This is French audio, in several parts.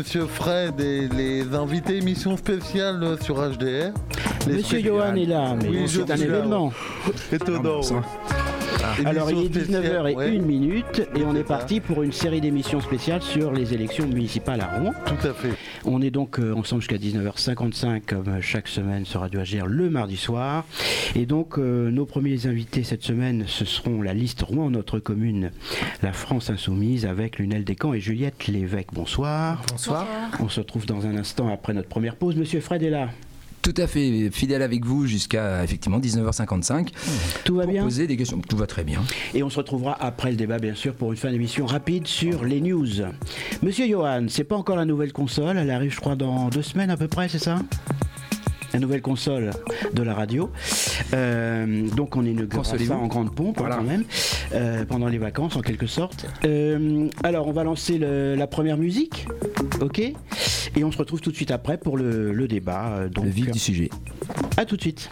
Monsieur Fred et les invités émission spéciale sur HDR. Monsieur Johan est là, mais c'est un événement. Étonnant. Alors il est 19h et 1 minute et on est parti pour une série d'émissions spéciales sur les élections municipales à Rouen. Tout à fait. On est donc euh, ensemble jusqu'à 19h55 comme chaque semaine sur Radio Agir le mardi soir. Et donc euh, nos premiers invités cette semaine ce seront la liste Rouen notre commune, la France insoumise avec Lunel Descamps et Juliette Lévesque. Bonsoir. Bonsoir. On se retrouve dans un instant après notre première pause. Monsieur Fred est là. Tout à fait fidèle avec vous jusqu'à effectivement 19h55. Tout va bien Poser des questions. Tout va très bien. Et on se retrouvera après le débat, bien sûr, pour une fin d'émission rapide sur les news. Monsieur Johan, c'est pas encore la nouvelle console. Elle arrive, je crois, dans deux semaines à peu près, c'est ça? La nouvelle console de la radio. Euh, donc on inaugure ça en grande pompe hein, quand même, euh, pendant les vacances en quelque sorte. Euh, alors on va lancer le- la première musique, ok? Et on se retrouve tout de suite après pour le, le débat. Donc, Le vif du sujet. à tout de suite.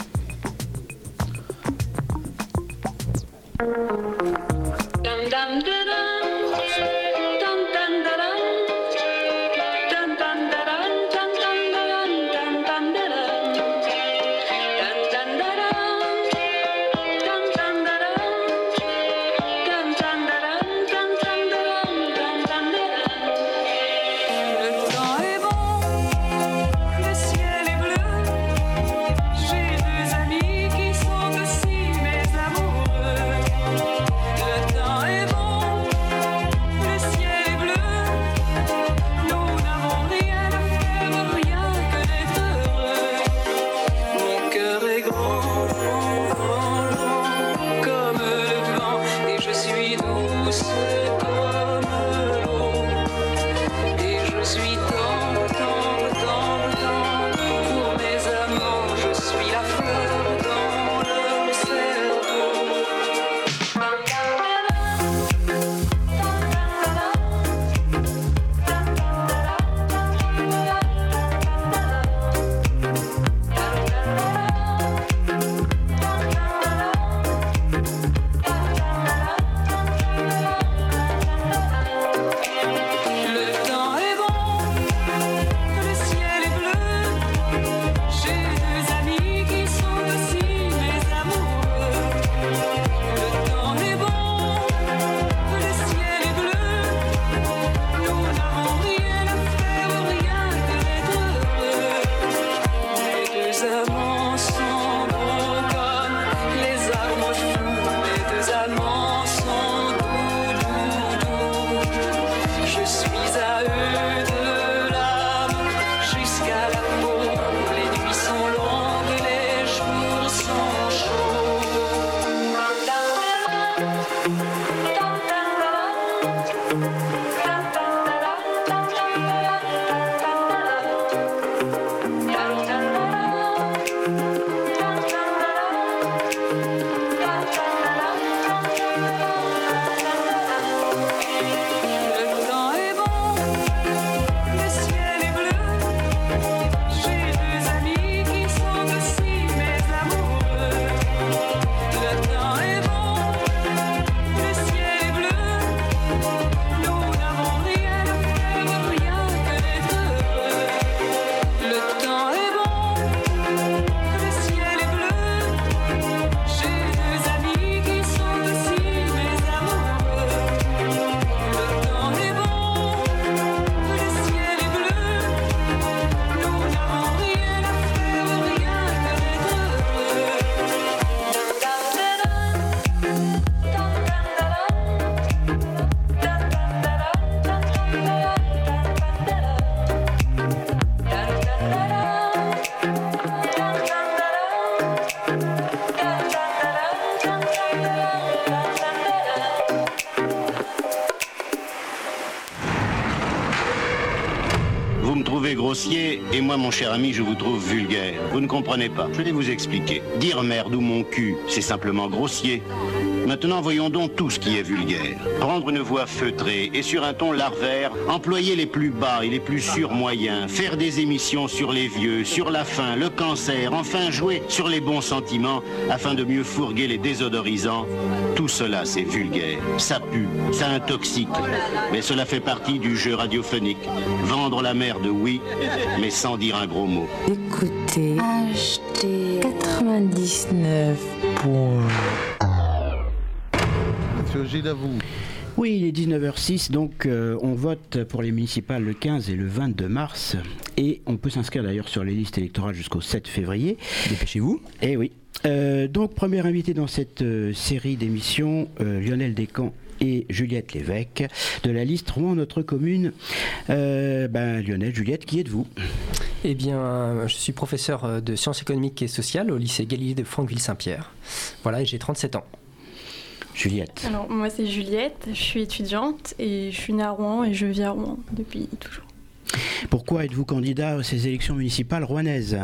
Et moi, mon cher ami, je vous trouve vulgaire. Vous ne comprenez pas. Je vais vous expliquer. Dire merde ou mon cul, c'est simplement grossier. Maintenant, voyons donc tout ce qui est vulgaire. Prendre une voix feutrée et sur un ton larvaire, employer les plus bas et les plus sûrs moyens, faire des émissions sur les vieux, sur la faim, le cancer, enfin jouer sur les bons sentiments afin de mieux fourguer les désodorisants. Tout cela, c'est vulgaire. Ça pue, ça intoxique. Mais cela fait partie du jeu radiophonique. Vendre la merde, oui, mais sans dire un gros mot. Écoutez, achetez 99 Monsieur Gilles, à vous. Oui, il est 19h06, donc euh, on vote pour les municipales le 15 et le 22 mars. Et on peut s'inscrire d'ailleurs sur les listes électorales jusqu'au 7 février. Dépêchez-vous. Eh oui. Euh, donc, premier invité dans cette euh, série d'émissions, euh, Lionel Descamps et Juliette Lévesque, de la liste Rouen Notre Commune. Euh, ben, Lionel, Juliette, qui êtes-vous? Eh bien, je suis professeur de sciences économiques et sociales au lycée Galilée de Franqueville-Saint-Pierre. Voilà, et j'ai 37 ans. Juliette. Alors, moi, c'est Juliette, je suis étudiante et je suis née à Rouen et je vis à Rouen depuis toujours. Pourquoi êtes-vous candidat à ces élections municipales rouennaises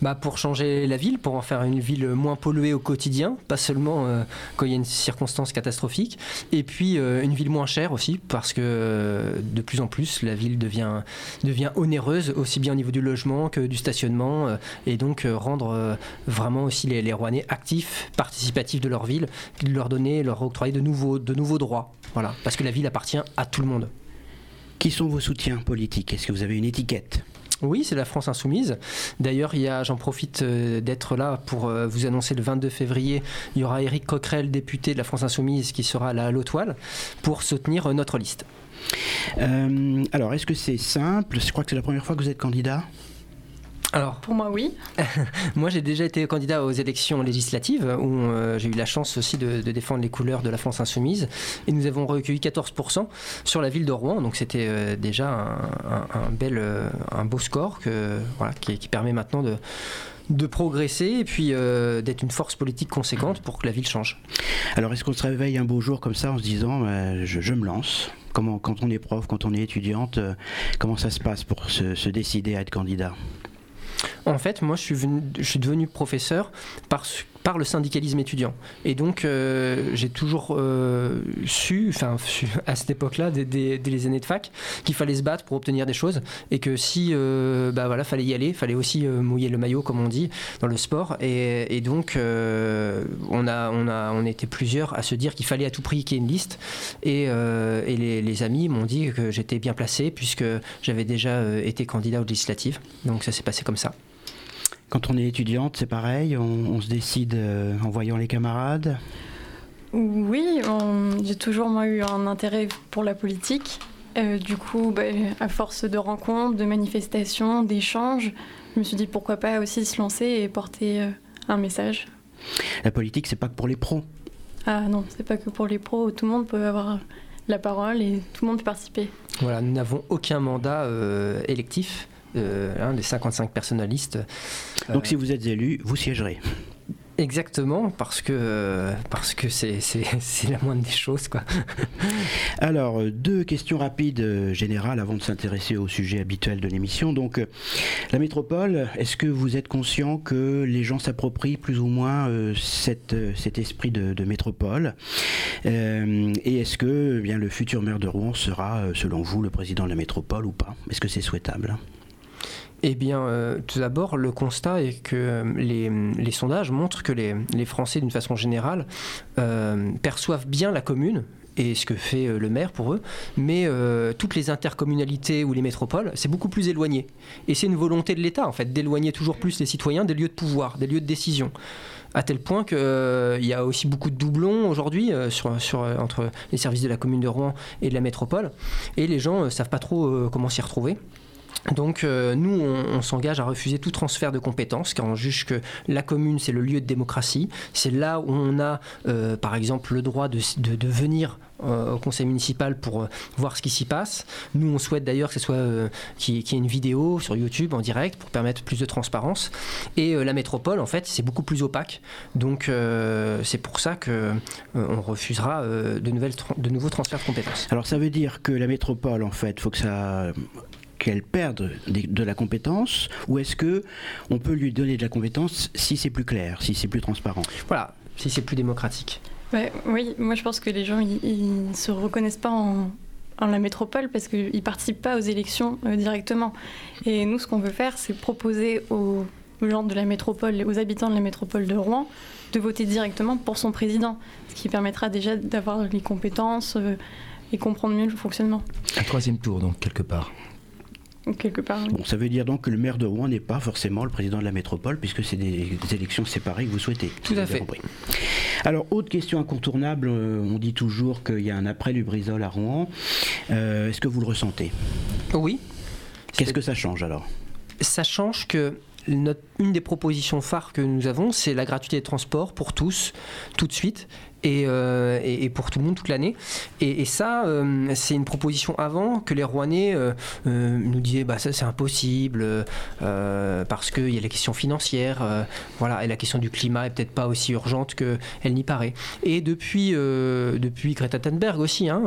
Bah, pour changer la ville, pour en faire une ville moins polluée au quotidien, pas seulement euh, quand il y a une circonstance catastrophique, et puis euh, une ville moins chère aussi, parce que euh, de plus en plus la ville devient, devient onéreuse, aussi bien au niveau du logement que du stationnement, et donc rendre vraiment aussi les, les Rouennais actifs, participatifs de leur ville, leur donner, leur octroyer de nouveaux, de nouveaux droits. Voilà, parce que la ville appartient à tout le monde. Qui sont vos soutiens politiques? Est-ce que vous avez une étiquette? Oui, c'est la France Insoumise. D'ailleurs, j'en profite euh, d'être là pour euh, vous annoncer le 22 février, il y aura Éric Coquerel, député de la France Insoumise, qui sera là à l'Autoile pour soutenir euh, notre liste. Euh, Alors, est-ce que c'est simple? Je crois que c'est la première fois que vous êtes candidat. Alors, Pour moi, oui. moi j'ai déjà été candidat aux élections législatives où euh, j'ai eu la chance aussi de, de défendre les couleurs de la France Insoumise et nous avons recueilli 14% sur la ville de Rouen, donc c'était euh, déjà un, un- un bel, euh, un beau score que, voilà, qui, qui permet maintenant de de progresser et puis euh, d'être une force politique conséquente pour que la ville change. Alors, est-ce qu'on se réveille un beau jour comme ça en se disant euh, je, je me lance? Comment, Quand on est prof, quand on est étudiante, euh, comment ça se passe pour se, se décider à être candidat? En fait, moi, je suis, devenu professeur par, par le syndicalisme étudiant. Et donc, euh, j'ai toujours euh, su, enfin, à cette époque-là, dès, les années de fac, qu'il fallait se battre pour obtenir des choses. Et que si, euh, bah voilà, fallait y aller, fallait aussi euh, mouiller le maillot, comme on dit, dans le sport. Et, donc, on, a, on, a, on était plusieurs à se dire qu'il fallait à tout prix qu'il y ait une liste. Et, les, les amis m'ont dit que j'étais bien placé, puisque j'avais déjà été candidat aux législatives. Donc, ça s'est passé comme ça. Quand on est étudiante, c'est pareil, on, on se décide euh, en voyant les camarades. Oui, on- j'ai toujours moi, eu un intérêt pour la politique. Euh, du coup, bah, à force de rencontres, de manifestations, d'échanges, je me suis dit pourquoi pas aussi se lancer et porter euh, un message. La politique, c'est pas que pour les pros. Ah non, c'est pas que pour les pros, tout le monde peut avoir la parole et tout le monde peut participer. Voilà, nous n'avons aucun mandat euh, électif. Euh, hein, des 55 personnalistes. Donc, Euh, si vous êtes élu, vous siégerez. Exactement, parce que euh, parce que c'est la moindre des choses, quoi. Alors, deux questions rapides générales avant de s'intéresser au sujet habituel de l'émission. Donc, la métropole, est-ce que vous êtes conscient que les gens s'approprient plus ou moins euh, cette, cet esprit de, de métropole? Euh, Et est-ce que eh bien, le futur maire de Rouen sera, selon vous, le président de la métropole ou pas? Est-ce que c'est souhaitable? Eh bien, euh, tout d'abord, le constat est que euh, les, sondages montrent que les, Français, d'une façon générale, euh, perçoivent bien la commune et ce que fait le maire pour eux, mais toutes les intercommunalités ou les métropoles, c'est beaucoup plus éloigné. Et c'est une volonté de l'État, en fait, d'éloigner toujours plus les citoyens des lieux de pouvoir, des lieux de décision. À tel point qu'il y a aussi beaucoup de doublons aujourd'hui entre les services de la commune de Rouen et de la métropole, et les gens ne savent pas trop comment s'y retrouver. Donc euh, nous, on, s'engage à refuser tout transfert de compétences, car on juge que la commune, c'est le lieu de démocratie. C'est là où on a, euh, par exemple, le droit de, venir euh, au conseil municipal pour voir ce qui s'y passe. Nous, on souhaite d'ailleurs que ce soit qu'il y ait- une vidéo sur YouTube en direct pour permettre plus de transparence. Et la métropole, en fait, c'est beaucoup plus opaque. Donc c'est pour ça que on refusera de nouveaux transferts de compétences. Alors, ça veut dire que la métropole, en fait, faut que ça qu'elle perde de la compétence ou est-ce que on peut lui donner de la compétence si c'est plus clair, si c'est plus transparent? Voilà, si c'est plus démocratique. Ouais, oui, moi je pense que les gens ils, se reconnaissent pas en, en la métropole parce qu'ils participent pas aux élections euh, directement. Et nous, ce qu'on veut faire, c'est proposer aux, aux gens de la métropole, aux habitants de la métropole de Rouen, de voter directement pour son président, ce qui permettra déjà d'avoir les compétences euh, et comprendre mieux le fonctionnement. Un troisième tour, donc, quelque part. Quelque part. oui. Bon, ça veut dire donc que le maire de Rouen n'est pas forcément le président de la métropole, puisque c'est des, des élections séparées que vous souhaitez. Tout à fait. compris. Alors, autre question incontournable, euh, on dit toujours qu'il y a un après Lubrizol à Rouen. Euh, Est-ce que vous le ressentez? Oui. Qu'est-ce que ça change alors? Ça change que notre- une des propositions phares que nous avons, c'est la gratuité des transports pour tous, tout de suite. Et, euh, et- pour tout le monde toute l'année. Et, ça, euh, c'est une proposition avant que les Rouennais euh, nous disaient bah, ça c'est impossible parce qu'il y a les questions financières, euh, voilà, et la question du climat est peut-être pas aussi urgente qu'elle n'y paraît. Et depuis, depuis Greta Thunberg aussi, hein,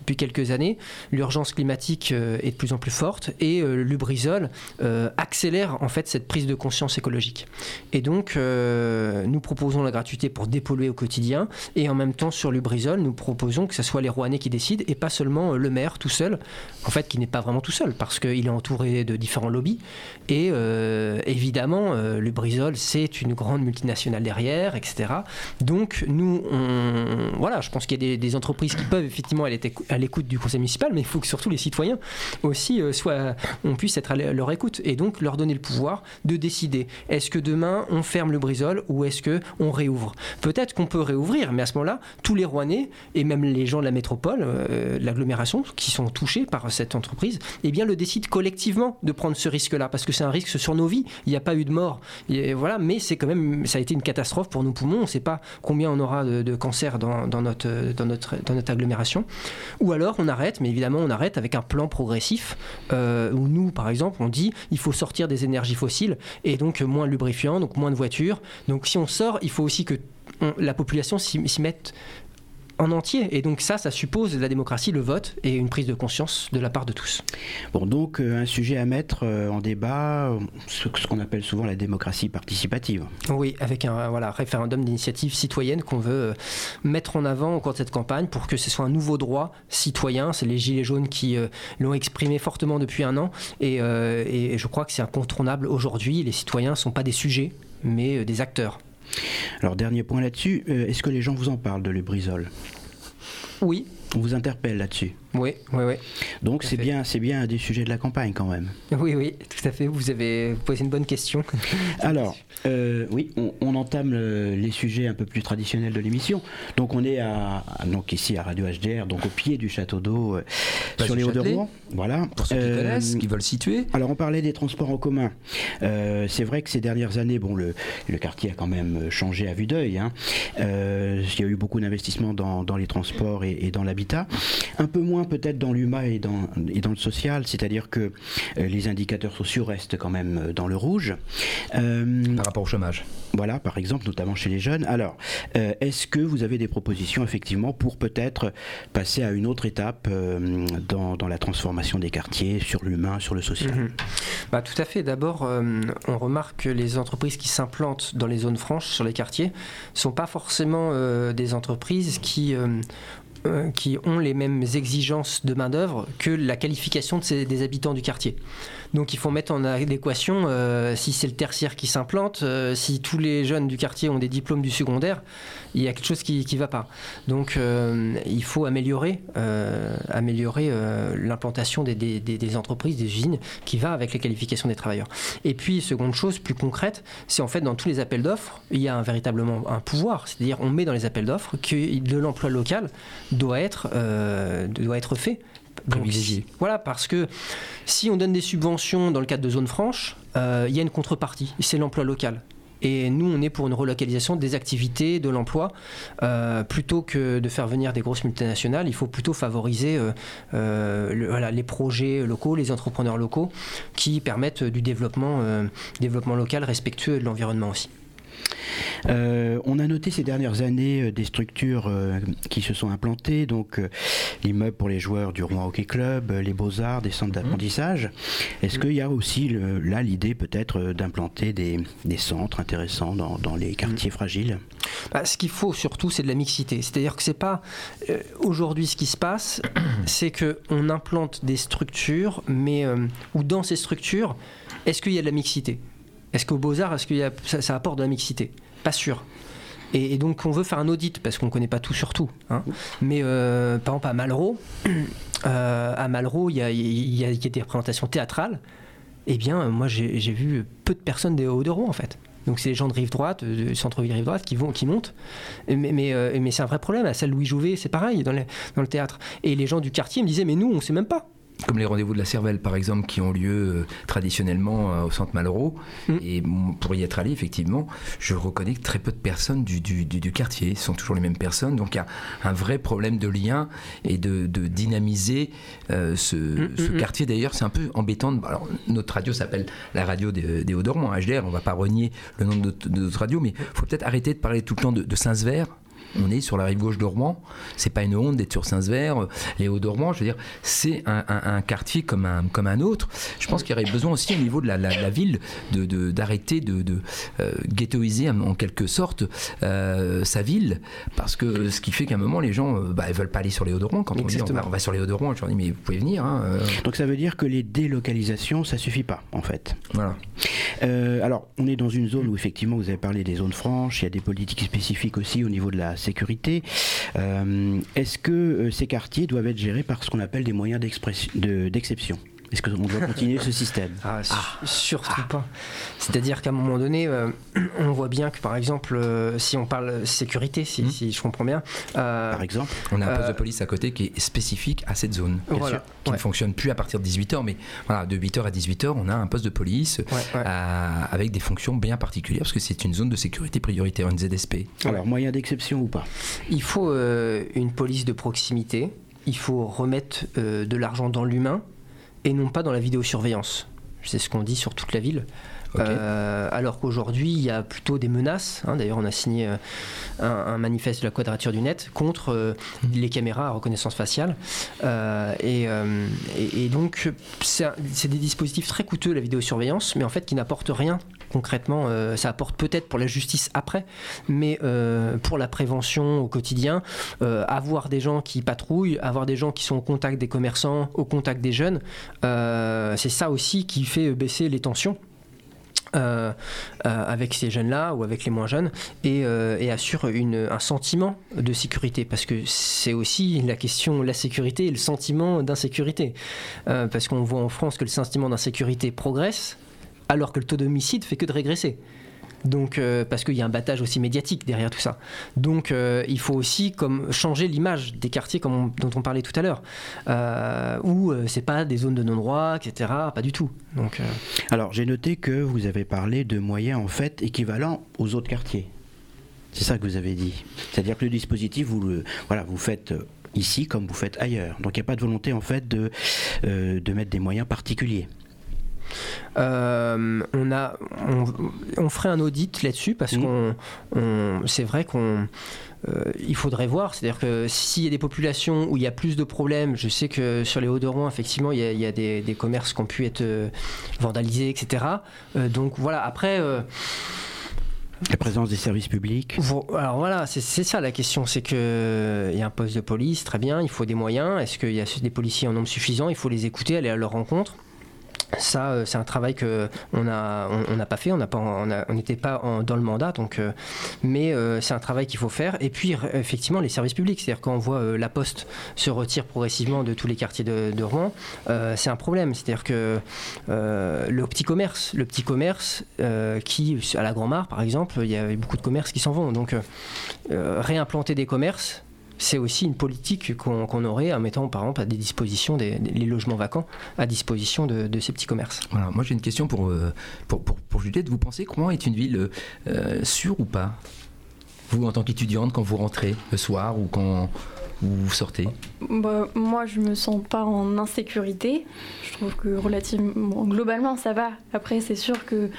depuis quelques années, l'urgence climatique est de plus en plus forte et Lubrizol accélère en fait cette prise de conscience écologique. Et donc, nous proposons la gratuité pour dépolluer au quotidien et en même temps sur Lubrizol, nous proposons que ce soit les Rouennais qui décident et pas seulement euh, le maire tout seul, en fait qui n'est pas vraiment tout seul parce qu'il est entouré de différents lobbies et euh, évidemment euh, Lubrizol c'est une grande multinationale derrière, etc. Donc nous, voilà, je pense qu'il y a des, des entreprises qui peuvent effectivement aller à l'écoute du conseil municipal, mais il faut que surtout les citoyens aussi euh, soient, on puisse être à leur écoute et donc leur donner le pouvoir de décider est-ce que demain on ferme le brisol ou est-ce que on réouvre? Peut-être qu'on peut réouvrir, mais à ce moment-là, tous les Rouennais et même les gens de la métropole, euh, l'agglomération, qui sont touchés par cette entreprise, eh bien le décident collectivement de prendre ce risque-là parce que c'est un risque sur nos vies. Il n'y a pas eu de mort, Et voilà, mais c'est quand même, ça a été une catastrophe pour nos poumons. On ne sait pas combien on aura de, de cancers dans, notre, dans, notre, dans notre agglomération. Ou alors on arrête, mais évidemment on arrête avec un plan progressif euh, où nous, par exemple, on dit il faut sortir des énergies fossiles et donc moins lubrifiants, donc moins de voitures. Donc si on sort, il faut aussi que on- la population s'y mette en entier. Et donc ça, ça suppose la démocratie, le vote et une prise de conscience de la part de tous. Bon, donc euh, un sujet à mettre euh, en débat, euh, ce, ce qu'on appelle souvent la démocratie participative. Oui, avec un voilà, référendum d'initiative citoyenne qu'on veut euh, mettre en avant au cours de cette campagne pour que ce soit un nouveau droit citoyen. C'est les Gilets jaunes qui l'ont exprimé fortement depuis un an et, et je crois que c'est incontournable aujourd'hui. Les citoyens ne sont pas des sujets, mais des acteurs. Alors, dernier point là-dessus, euh, est-ce que les gens vous en parlent de Lubrizol? Oui, On vous interpelle là-dessus oui, oui, oui. Donc c'est bien, c'est bien un des sujets de la campagne quand même. Oui, oui, tout à fait. Vous avez posé une bonne question. Alors, euh, oui, on, on entame les sujets un peu plus traditionnels de l'émission. Donc on est à, donc ici à Radio HDR, donc au pied du château d'eau, euh, sur les Hauts de Châtelet. Rouen. Voilà. Pour ceux qui Euh, connaissent, qui veulent situer. Alors on parlait des transports en commun. Euh, c'est vrai que ces dernières années, bon, le, le quartier a quand même changé à vue d'œil. hein. Euh, il y a eu beaucoup d'investissements dans, dans les transports et, et dans l'habitat. Un peu moins peut-être dans l'humain et dans, et dans le social, c'est-à-dire que euh, les indicateurs sociaux restent quand même euh, dans le rouge. Euh, Par rapport au chômage. voilà, par exemple, notamment chez les jeunes. Alors, euh, est-ce que vous avez des propositions, effectivement, pour peut-être passer à une autre étape euh, dans, dans la transformation des quartiers, sur l'humain, sur le social? Mhm. Bah, tout à fait. D'abord, euh, on remarque que les entreprises qui s'implantent dans les zones franches, sur les quartiers, ne sont pas forcément euh, des entreprises qui, euh, euh, qui ont les mêmes exigences de main-d'œuvre que la qualification des habitants du quartier. Donc il faut mettre en adéquation, euh, si c'est le tertiaire qui s'implante, euh, si tous les jeunes du quartier ont des diplômes du secondaire, il y a quelque chose qui ne va pas. Donc euh, il faut améliorer, améliorer l'implantation des, des- des- entreprises, des usines, qui va avec les qualifications des travailleurs. Et puis, seconde chose plus concrète, c'est en fait dans tous les appels d'offres, il y a un, véritablement un pouvoir. C'est-à-dire, on met dans les appels d'offres que de l'emploi local doit être, doit être fait. Donc, voilà, parce que si on donne des subventions dans le cadre de zones franches, euh, il y a une contrepartie, c'est l'emploi local. Et nous, on est pour une relocalisation des activités, de l'emploi. Euh, plutôt que de faire venir des grosses multinationales, il faut plutôt favoriser euh, euh, le- voilà, les projets locaux, les entrepreneurs locaux qui permettent du développement, développement local respectueux de l'environnement aussi. Euh, on a noté ces dernières années euh, des structures euh, qui se sont implantées, donc l'immeuble pour les joueurs du Rouen Hockey Club, les Beaux-Arts, des centres d'apprentissage. Est-ce qu'il y a aussi le- là l'idée peut-être d'implanter des, des centres intéressants dans, dans les quartiers fragiles? Bah, ce qu'il faut surtout, c'est de la mixité. C'est-à-dire que c'est pas aujourd'hui ce qui se passe, c'est que on implante des structures, mais ou dans ces structures, est-ce qu'il y a de la mixité? Est-ce qu'au Beaux Arts, est-ce a ça, apporte de la mixité? Pas sûr. Et, donc on veut faire un audit parce qu'on connaît pas tout sur tout. hein. Mais euh, par exemple à Malraux, euh, à Malraux, il y a, des représentations théâtrales. Eh bien, moi j'ai vu peu de personnes des Hauts-de-Roi en fait. Donc c'est les gens de rive droite, euh, du centre-ville rive droite, qui vont, qui montent. Mais, c'est un vrai problème. À salle Louis Jouvet, c'est pareil dans, le théâtre. Et les gens du quartier me disaient, mais nous, on sait même pas. Comme les rendez-vous de la Cervelle, par exemple, qui ont lieu euh, traditionnellement euh, au centre Malraux. Mm. Et pour y être allé, effectivement, je reconnais que très peu de personnes du, du, du- du quartier Ce sont toujours les mêmes personnes. Donc il y a un vrai problème de lien et de, de dynamiser euh, ce, Mm, ce mm, mm. quartier. D'ailleurs, c'est un peu embêtant. de- Alors, notre radio s'appelle la radio des, des HDR. On ne va pas renier le nom de notre, de notre radio, mais il faut peut-être arrêter de parler tout le temps de, de Saint-Sever. On est sur la rive gauche de Rouen. C'est pas une honte d'être sur Saint-Sever. Euh, Les Hauts-de-Rouen, je veux dire, c'est un, un- un quartier comme un, comme un autre. Je pense qu'il y aurait besoin aussi au niveau de la, la- la ville de- de- d'arrêter de, de, euh, ghettoiser en, quelque sorte euh, sa ville. Parce que ce qui fait qu'à un moment, les gens euh, bah, veulent pas aller sur les Hauts-de-Rouen. Quand on dit on va, on va sur les Hauts-de-Rouen, je leur dis mais vous pouvez venir. hein, Donc ça veut dire que les délocalisations, ça suffit pas en fait. voilà. Euh, alors, on est dans une zone où effectivement, vous avez parlé des zones franches, il y a des politiques spécifiques aussi au niveau de la Euh, Est-ce que euh, ces quartiers doivent être gérés par ce qu'on appelle des moyens d'exception? Est-ce qu'on doit continuer ce système Ah, su- surtout pas. C'est-à-dire qu'à un moment donné, euh, on voit bien que, par exemple, euh, si on parle sécurité, si, si je comprends bien, euh, Par exemple On a un poste Euh, de police à côté qui est spécifique à cette zone. bien Voilà, sûr, qui ouais. ne fonctionne plus à partir de 18h, mais voilà, de 8h à 18h, on a un poste de police ouais, ouais. à- avec des fonctions bien particulières parce que c'est une zone de sécurité prioritaire, une ZSP. Alors, moyens d'exception ou pas? Il faut euh, une police de proximité, il faut remettre euh, de l'argent dans l'humain et non pas dans la vidéosurveillance. C'est ce qu'on dit sur toute la ville. Euh, alors qu'aujourd'hui, il y a plutôt des menaces. hein. D'ailleurs, on a signé euh, un, un manifeste de la Quadrature du Net contre euh, les caméras à reconnaissance faciale. Et, et- et donc, c'est des dispositifs très coûteux, la vidéosurveillance, mais en fait qui n'apportent rien concrètement. Euh, ça apporte peut-être pour la justice après, mais euh, pour la prévention au quotidien, euh, avoir des gens qui patrouillent, avoir des gens qui sont au contact des commerçants, au contact des jeunes, c'est ça aussi qui fait baisser les tensions. avec ces jeunes-là ou avec les moins jeunes et, assure un sentiment de sécurité parce que c'est aussi la question la sécurité et le sentiment d'insécurité parce qu'on voit en France que le sentiment d'insécurité progresse alors que le taux d'homicide fait que de régresser donc euh, parce qu'il y a un battage aussi médiatique derrière tout ça. Donc euh, il faut aussi comme changer l'image des quartiers comme on- dont on parlait tout à l'heure, euh, où euh, c'est pas des zones de non-droit, etc. Pas du tout. Donc Alors, j'ai noté que vous avez parlé de moyens en fait équivalents aux autres quartiers. C'est ça que vous avez dit. C'est-à-dire que le dispositif, vous le, voilà, vous faites ici comme vous faites ailleurs. Donc, il n'y a pas de volonté en fait de mettre des moyens particuliers. Euh, on, a, on, on ferait un audit là-dessus parce Mhm. qu'on, on- c'est vrai qu'on, euh, il faudrait voir. C'est-à-dire que s'il y a des populations où il y a plus de problèmes, je sais que sur les Hauts-de-Rouen, effectivement, il y a, il y a des, des commerces qui ont pu être euh, vandalisés, etc. Euh, donc voilà. Après. La présence des services publics. Alors voilà, c'est c'est ça la question, c'est que il y a un poste de police, très bien, il faut des moyens. Est-ce qu'il y a des policiers en nombre suffisant? Il faut les écouter, aller à leur rencontre. Ça, euh, c'est un travail que on a, n'a pas fait, on a- n'était pas dans le mandat, donc, euh, mais euh, c'est un travail qu'il faut faire. Et puis effectivement, les services publics, c'est-à-dire quand on voit la Poste se retire progressivement de tous les quartiers de, de Rouen, c'est un problème. C'est-à-dire que le petit commerce, le petit commerce qui, à la Grand Mare par exemple, il y avait beaucoup de commerces qui s'en vont. Donc réimplanter des commerces, c'est aussi une politique qu'on aurait en mettant par exemple à des dispositions des, des- les logements vacants à disposition de, de ces petits commerces. Voilà, moi j'ai une question pour, euh, pour, pour, pour Juliette. Vous pensez que Rouen est une ville euh, euh, sûre ou pas? Vous, en tant qu'étudiante, quand vous rentrez le soir ou quand vous sortez? Bah, moi, je me sens pas en insécurité. Je trouve que relativement, globalement, ça va. Après, c'est sûr que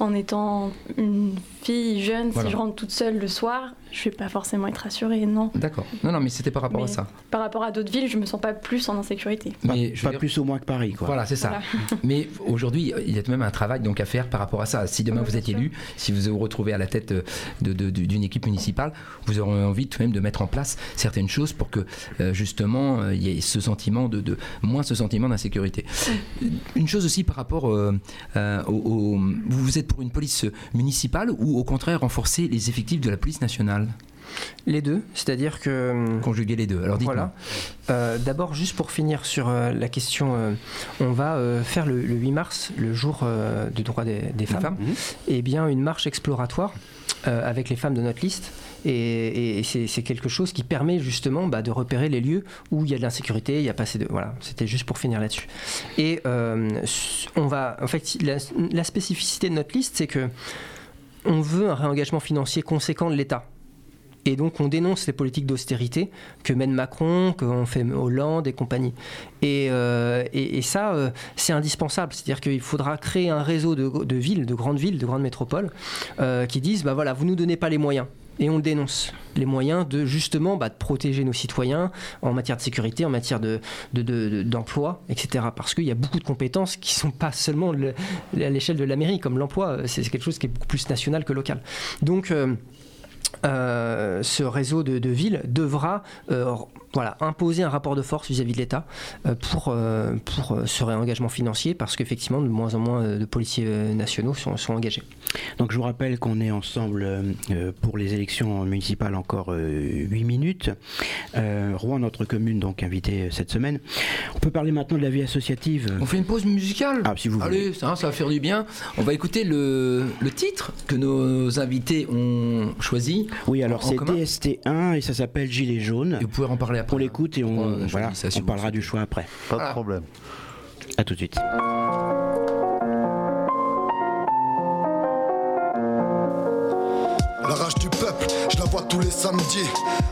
en étant une fille jeune, Voilà. si je rentre toute seule le soir, je vais pas forcément être rassurée, non. D'accord. Non, non, mais c'était par rapport à ça. Par rapport à d'autres villes, je me sens pas plus en insécurité. Pas, Mais je veux pas dire- plus au moins que Paris, quoi. Voilà, c'est ça. Voilà. Mais aujourd'hui, il y a tout de même un travail donc à faire par rapport à ça. Si demain Ouais, vous bien êtes sûr. élu, si vous vous retrouvez à la tête euh, de- de- de- d'une équipe municipale, vous aurez envie tout de même de mettre en place certaines choses pour que euh, justement euh, il y ait ce sentiment de, de- moins ce sentiment d'insécurité. Une chose aussi par rapport euh, euh, au, au- vous vous êtes pour une police municipale ou au contraire renforcer les effectifs de la police nationale, Les deux, c'est-à-dire que. hum, conjuguer les deux. Alors dites-moi. Voilà. Euh, D'abord, juste pour finir sur euh, la question, euh, on va euh, faire le, le 8 mars, le jour euh, du droit des, des femmes, et bien une marche exploratoire euh, avec les femmes de notre liste. Et, c'est quelque chose qui permet justement bah, de repérer les lieux où il y a de l'insécurité, il y a pas assez de voilà. C'était juste pour finir là-dessus. Et euh, on va, en fait, la, la spécificité de notre liste, c'est que on veut un réengagement financier conséquent de l'État. Et donc on dénonce les politiques d'austérité que mène Macron, qu'on fait Hollande et compagnie. Et, euh, ça, euh, c'est indispensable. C'est-à-dire qu'il faudra créer un réseau de, villes, de grandes villes, de grandes métropoles, euh, qui disent, bah voilà, vous nous donnez pas les moyens. Et on le dénonce. Les moyens de justement bah, de protéger nos citoyens en matière de sécurité, en matière de, de- d'emploi, etc. Parce qu'il y a beaucoup de compétences qui sont pas seulement le- à l'échelle de la mairie, comme l'emploi, c'est c'est quelque chose qui est beaucoup plus national que local. Donc, euh, euh, ce réseau de, villes devra euh, voilà, imposer un rapport de force vis-à-vis de l'État euh, pour, euh, pour euh, ce réengagement financier parce qu'effectivement de moins en moins de policiers nationaux sont, sont engagés. Donc je vous rappelle qu'on est ensemble pour les élections municipales encore euh, 8 minutes. Euh, Rouen, notre commune, donc invitée cette semaine. On peut parler maintenant de la vie associative. On fait une pause musicale Ah, si vous voulez. Allez, ça, ça va faire du bien. On va écouter le, le titre que nos invités ont choisi. Oui, alors c'est commun DST1 et ça s'appelle Gilet jaune. Et vous pouvez en parler après. On l'écoute et on, choisi voilà, ça, si on parlera le du choix après. Pas de problème. À tout de suite. La rage du peuple, tous les samedis.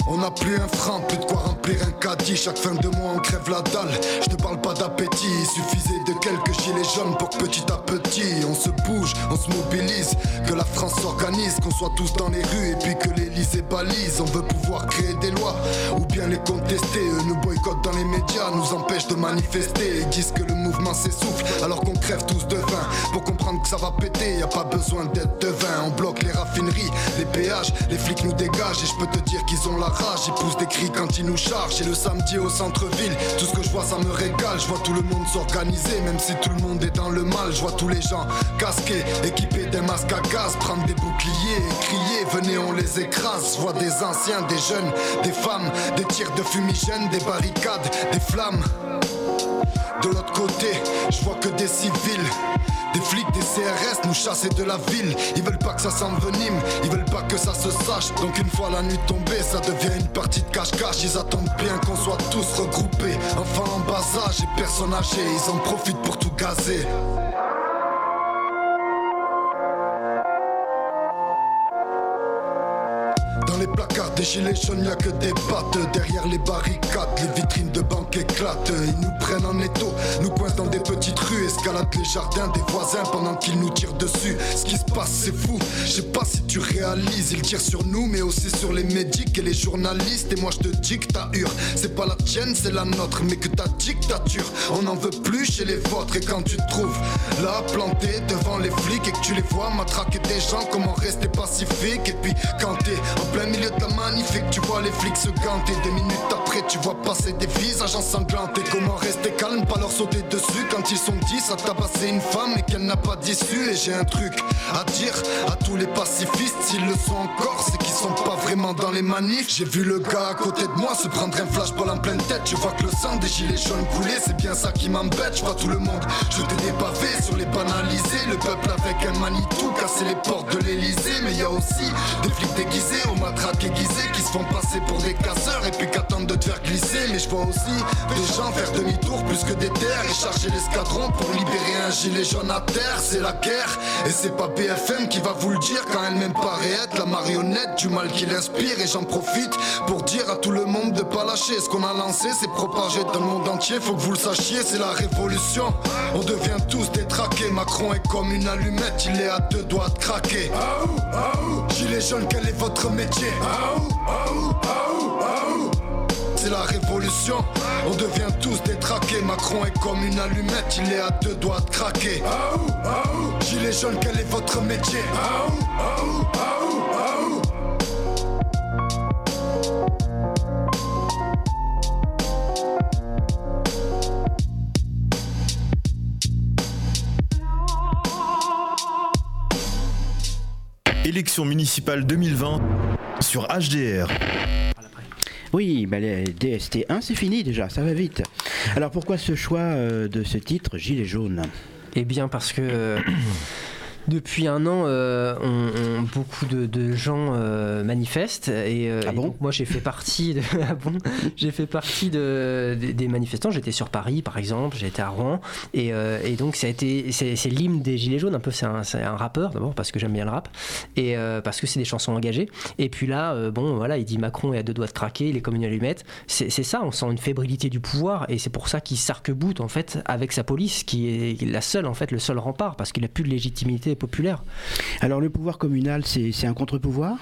On n'a plus un franc, plus de quoi remplir un caddie. Chaque fin de mois, on crève la dalle. Je te parle pas d'appétit, il suffisait de quelques gilets jaunes pour que petit à petit on se bouge, on se mobilise. Que la France s'organise, qu'on soit tous dans les rues et puis que l'Elysée balise. On veut pouvoir créer des lois ou bien les contester. Eux nous boycottent dans les médias, nous empêchent de manifester. Ils disent que le mouvement s'essouffle alors qu'on crève tous de faim. Pour comprendre que ça va péter, y a pas besoin d'être devin. On bloque les raffineries, les péages, les flics nous dégagent. Et je peux te dire qu'ils ont la rage, ils poussent des cris quand ils nous chargent. Et le samedi au centre-ville, tout ce que je vois ça me régale. Je vois tout le monde s'organiser, même si tout le monde est dans le mal. Je vois tous les gens casqués, équipés d'un masque à gaz, prendre des boucliers et crier. Venez, on les écrase. Je vois des anciens, des jeunes, des femmes, des tirs de fumigène, des barricades, des flammes. De l'autre côté, je vois que des civils. Des flics, des CRS nous chasser de la ville. Ils veulent pas que ça s'envenime, ils veulent pas que ça se sache. Donc une fois la nuit tombée, ça devient une partie de cache-cache. Ils attendent bien qu'on soit tous regroupés. Enfants en bas âge et personnes âgées, ils en profitent pour tout gazer. Dans les placards des gilets jaunes, y a que des pattes. Derrière les barricades, les vitrines de banque éclatent. Ils nous prennent en étau, nous coincent dans des petites rues, escaladent les jardins des voisins pendant qu'ils nous tirent dessus. Ce qui se passe, c'est fou. Je sais pas si tu réalises, ils tirent sur nous, mais aussi sur les médics et les journalistes. Et moi, je te dis que ta hure, c'est pas la tienne, c'est la nôtre, mais que ta dictature, on n'en veut plus chez les vôtres. Et quand tu te trouves là, planté devant les flics et que tu les vois matraquer des gens, comment rester pacifique? Et puis, quand t'es en plein milieu de la manif et que tu vois les flics se ganter, des minutes après, tu vois passer des visages ensanglantés. Comment rester calme, pas leur sauter dessus quand ils sont dix à tabasser une femme et qu'elle n'a pas d'issue. Et j'ai un truc à dire à tous les pacifistes, s'ils le sont encore, c'est qu'ils sont pas vraiment dans les manifs. J'ai vu le gars à côté de moi se prendre un flashball en pleine tête. Je vois que le sang des gilets jaunes coulait, c'est bien ça qui m'embête. Je vois tout le monde jeter des pavés sur les banalisés. Le peuple avec un Manitou casser les portes de l'Elysée. Mais y a aussi des flics déguisés aux matraques aiguisées qui se font passer pour des casseurs et puis qu'attendent de te faire glisser. Mais je vois aussi des gens faire demi-tour plus que des terres et charger l'escadron pour libérer un gilet jaune à terre. C'est la guerre et c'est pas BFM qui va vous le dire quand elle-même paraît être la marionnette du mal qui l'inspire. Et j'en profite pour dire à tout le monde de pas lâcher. Ce qu'on a lancé, c'est propagé dans le monde entier. Faut que vous le sachiez, c'est la révolution. On devient tous Macron est comme une allumette, il est à deux doigts de craquer. Aou, aou, gilet jaune, quel est votre métier? Aou, aou, aou, aou. C'est la révolution, on devient tous détraqués. Macron est comme une allumette, il est à deux doigts de craquer. Aou, aou, gilet jaune, quel est votre métier? aou, aou, aou. Élection municipale 2020 sur HDR. Oui, bah, les DST1, c'est fini déjà, ça va vite. Alors pourquoi ce choix euh, de ce titre, Gilet jaune Eh bien parce que euh, depuis un an, euh, on- on- beaucoup de, de gens euh, manifestent et, euh, Ah bon donc moi j'ai fait partie de, ah bon j'ai fait partie de, des- des manifestants. J'étais sur Paris par exemple, j'étais à Rouen et, et donc ça a été c'est l'hymne des gilets jaunes un peu. C'est un, un rappeur d'abord parce que j'aime bien le rap et parce que c'est des chansons engagées. Et puis là, bon voilà, il dit Macron est à deux doigts de craquer, il est comme une allumette. C'est c'est ça, on sent une fébrilité du pouvoir et c'est pour ça qu'il s'arc-boute en fait avec sa police qui est la seule en fait le seul rempart parce qu'il a plus de légitimité populaire. Alors le pouvoir communal, c'est un contre-pouvoir?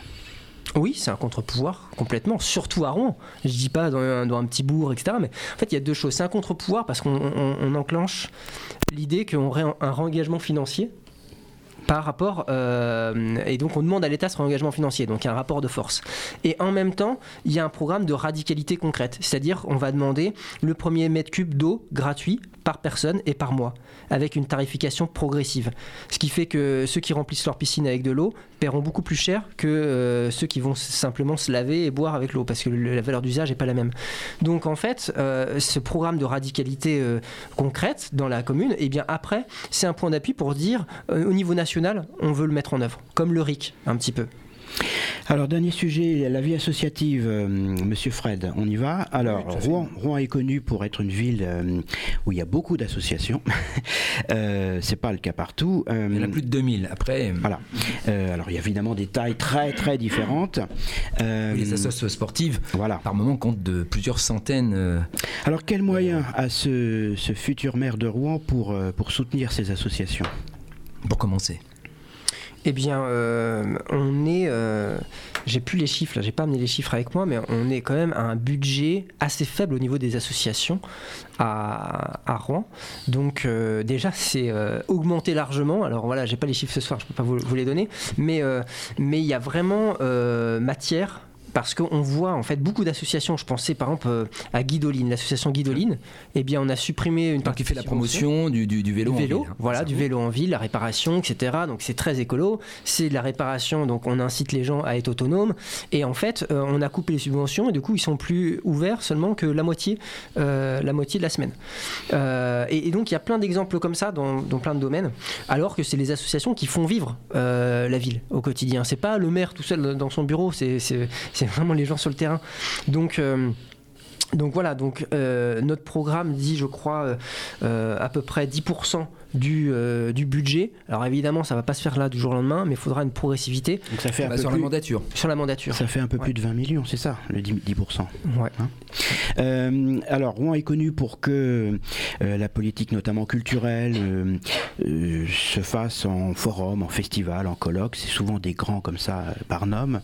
Oui, c'est un contre-pouvoir complètement, surtout à Rouen. Je dis pas dans un, petit bourg, etc. Mais en fait, il y a deux choses. C'est un contre-pouvoir parce qu'on on- on enclenche l'idée qu'on aurait un, réengagement financier par rapport euh, et donc on demande à l'État ce réengagement financier donc un rapport de force et en même temps il y a un programme de radicalité concrète c'est-à-dire on va demander le premier mètre cube d'eau gratuit par personne et par mois avec une tarification progressive. Ce qui fait que ceux qui remplissent leur piscine avec de l'eau paieront beaucoup plus cher que euh, ceux qui vont simplement se laver et boire avec l'eau parce que la valeur d'usage n'est pas la même. Donc en fait euh, ce programme de radicalité euh, concrète dans la commune et bien après c'est un point d'appui pour dire au niveau national on veut le mettre en œuvre comme le RIC un petit peu Alors, dernier sujet, la vie associative, euh, Monsieur Fred, on y va. Alors, Rouen, Rouen est connu pour être une ville euh, où il y a beaucoup d'associations. euh, c'est pas le cas partout. Euh, Il y en a plus de 2000. Après, Voilà. Alors, il y a évidemment des tailles très très différentes. Les associations sportives, Voilà. par moment, comptent de plusieurs centaines. Alors, quel moyen a ce, ce futur maire de Rouen pour, pour soutenir ces associations? Pour commencer. Eh bien, euh, on est. euh, j'ai plus les chiffres, j'ai pas amené les chiffres avec moi, mais on est quand même à un budget assez faible au niveau des associations à, Rouen. Donc, euh, déjà, c'est augmenté largement. Alors voilà, j'ai pas les chiffres ce soir, je peux pas vous, les donner, mais il y a vraiment matière. Parce qu'on voit en fait beaucoup d'associations. Je pensais par exemple euh, à Guidoline, l'association Guidoline. Eh bien, on a supprimé une partie il fait la promotion du, du- du vélo. du en ville, hein. voilà, du vélo en ville, la réparation, etc. Donc c'est très écolo. C'est de la réparation, donc on incite les gens à être autonomes. Et en fait, euh, on a coupé les subventions et du coup ils sont plus ouverts seulement que la moitié, euh, la moitié de la semaine. Euh, et, et donc il y a plein d'exemples comme ça dans, dans plein de domaines. Alors que c'est les associations qui font vivre la ville au quotidien. C'est pas le maire tout seul dans son bureau. C'est vraiment les gens sur le terrain. Donc euh, donc voilà, donc euh, notre programme dit, je crois, euh, à peu près 10% du, euh, du budget. Alors évidemment, ça va pas se faire là du jour au lendemain, mais il faudra une progressivité Donc, ça fait, un Bah, peu sur la plus, mandature. sur la mandature. ça fait un peu Ouais. plus de 20 millions, c'est ça, le 10%. 10%. Ouais. Euh, alors, Rouen est connu pour que euh, la politique, notamment culturelle, euh, euh, se fasse en forum, en festival, en colloque. C'est souvent des grands comme ça euh, par nom.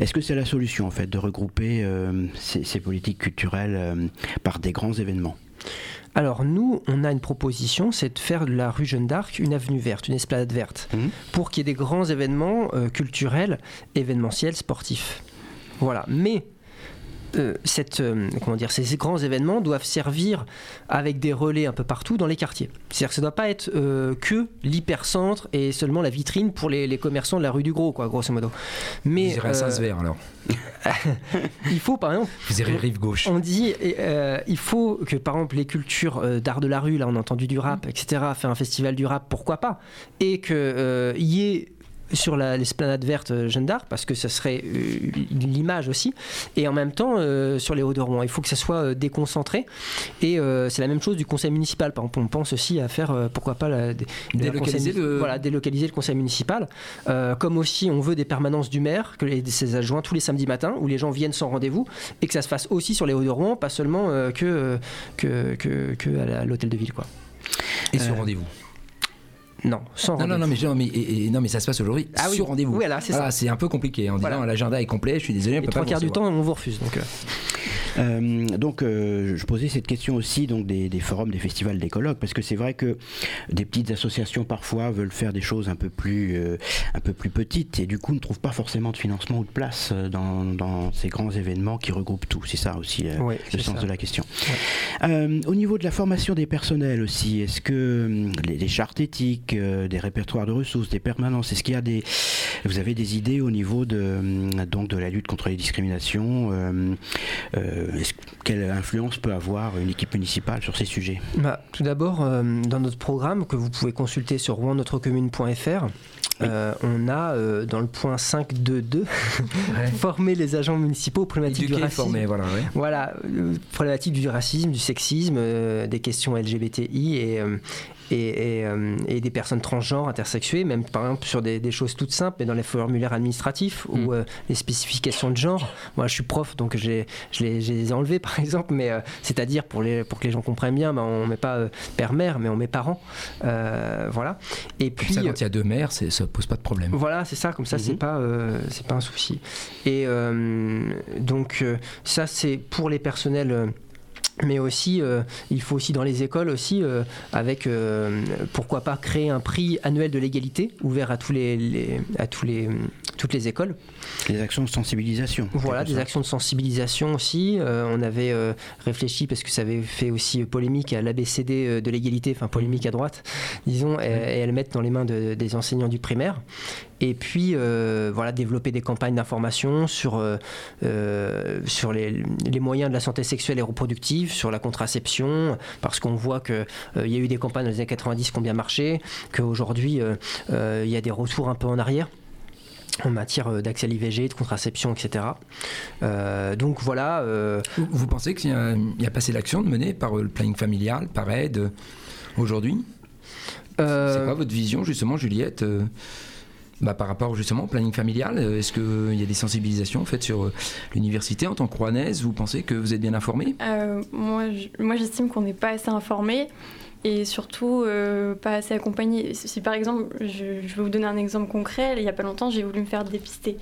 Est-ce que c'est la solution, en fait, de regrouper euh, ces, ces politiques culturelles euh, par des grands événements? Alors nous, on a une proposition, c'est de faire de la rue Jeanne d'Arc une avenue verte, une esplanade verte, Mhm. pour qu'il y ait des grands événements euh, culturels, événementiels, sportifs. Voilà. Mais euh, cette, euh, comment dire, ces grands événements doivent servir avec des relais un peu partout dans les quartiers. C'est-à-dire que ça ne doit pas être euh, que l'hypercentre et seulement la vitrine pour les, les commerçants de la rue du Gros, quoi, grosso modo. Mais Vous irez à euh, Saint-Sever alors. il faut, par exemple, Vous irez rive gauche. on dit, euh, il faut que par exemple les cultures euh, d'art de la rue, là on a entendu du rap, etc., faire un festival du rap, pourquoi pas Et qu'il y ait sur la- l'esplanade verte euh, Jeanne d'Arc, parce que ça serait euh, l'image aussi, et en même temps euh, sur les Hauts de Rouen. Il faut que ça soit euh, déconcentré, et euh, c'est la même chose du conseil municipal. Par exemple, on pense aussi à faire, euh, pourquoi pas, la, Délocaliser le- voilà, délocaliser le conseil municipal. Euh, comme aussi, on veut des permanences du maire, que les, ses adjoints tous les samedis matins, où les gens viennent sans rendez-vous, et que ça se fasse aussi sur les Hauts de Rouen, pas seulement euh, que, euh, que, que, que à l'hôtel de ville. Quoi. Et ce Euh, rendez-vous. Non, sans Non, non, non, mais, genre, mais, et- et- non, mais ça se passe aujourd'hui Ah oui. sur rendez-vous. Voilà, c'est ça. c'est un peu compliqué en Voilà. disant l'agenda est complet, je suis désolé, on Et peut trois pas vous quarts du temps, on vous refuse. Donc, euh, Euh, donc, euh, je posais cette question aussi donc des, des forums, des festivals, des colloques, parce que c'est vrai que des petites associations parfois veulent faire des choses un peu plus, euh, un peu plus petites et du coup ne trouvent pas forcément de financement ou de place dans, dans ces grands événements qui regroupent tout. C'est ça aussi le sens ça. de la question. Au niveau de la formation des personnels aussi, est-ce que hum, les, les chartes éthiques, des répertoires de ressources, des permanences, est-ce qu'il y a des, vous avez des idées au niveau de hum, donc de la lutte contre les discriminations euh, Quelle influence peut avoir une équipe municipale sur ces sujets Bah, tout d'abord, euh, dans notre programme que vous pouvez consulter sur rouennotrecommune.fr, euh, on a euh, dans le point 5.2.2 former les agents municipaux aux problématiques du racisme. former, voilà, ouais. Voilà, euh, problématique du racisme, du sexisme, euh, des questions LGBTI et, euh, et, et, euh, et des personnes transgenres, intersexuées, même par exemple sur des, des choses toutes simples, mais dans les formulaires administratifs Mm. ou euh, les spécifications de genre. Moi, je suis prof, donc j'ai- je les, ai enlevés par exemple, mais euh, c'est-à-dire pour, les, pour que les gens comprennent bien, ben, on met pas père-mère, mais on met parents. Euh, voilà. Et Comme puis. ça, quand il y a deux mères, ça pose pas de problème. Voilà, c'est ça, comme ça, c'est Mhm. pas, c'est pas un souci. Et donc, ça, c'est pour les personnels. Mais aussi, euh, il faut aussi dans les écoles aussi, euh, avec euh, pourquoi pas créer un prix annuel de l'égalité ouvert à tous les, les- à tous les, toutes les écoles. Des actions de sensibilisation. Voilà, des actions de sensibilisation aussi. On avait réfléchi parce que ça avait fait aussi polémique à l'ABCD de l'égalité, enfin polémique à droite, disons, et, et elles mettent dans les mains de- des enseignants du primaire. Et puis, euh, voilà, développer des campagnes d'information sur, euh, euh, sur les, les moyens de la santé sexuelle et reproductive, sur la contraception, parce qu'on voit qu'il il y a eu des campagnes dans les années 90 qui ont bien marché, qu'aujourd'hui, il y a des retours un peu en arrière en matière d'accès à l'IVG, de contraception, etc. Euh, donc voilà. euh, Vous, pensez qu'il y, a- pas assez d'actions de mener par le planning familial, par aide, aujourd'hui? Euh, C'est quoi votre vision, justement, Juliette bah, par rapport justement au planning familial, euh, est-ce qu'il y a des sensibilisations faites sur euh, l'université en tant que rouennaise? Vous pensez que vous êtes bien informée? Euh, moi, je- moi, j'estime qu'on n'est pas assez informé et surtout euh, pas assez accompagné. Si, si, par exemple, je, je vais vous donner un exemple concret, il n'y a pas longtemps, j'ai voulu me faire dépister.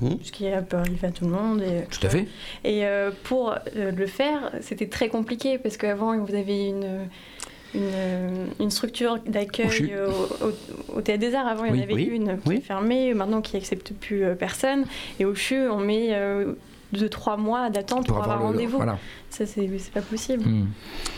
Mmh. Ce qui peut arriver à tout le monde. Et, Tout à fait. Et euh, pour euh, le faire, c'était très compliqué parce qu'avant, vous avez une, une, euh, une structure d'accueil euh, au, au- au Théâtre des Arts. Avant, il y Oui, en avait oui, une qui oui. est fermée, maintenant qui n'accepte plus euh, personne. Et au CHU, on met euh, deux, trois mois d'attente pour, avoir, le- rendez-vous. Voilà. Ça, c'est c'est pas possible. Hmm.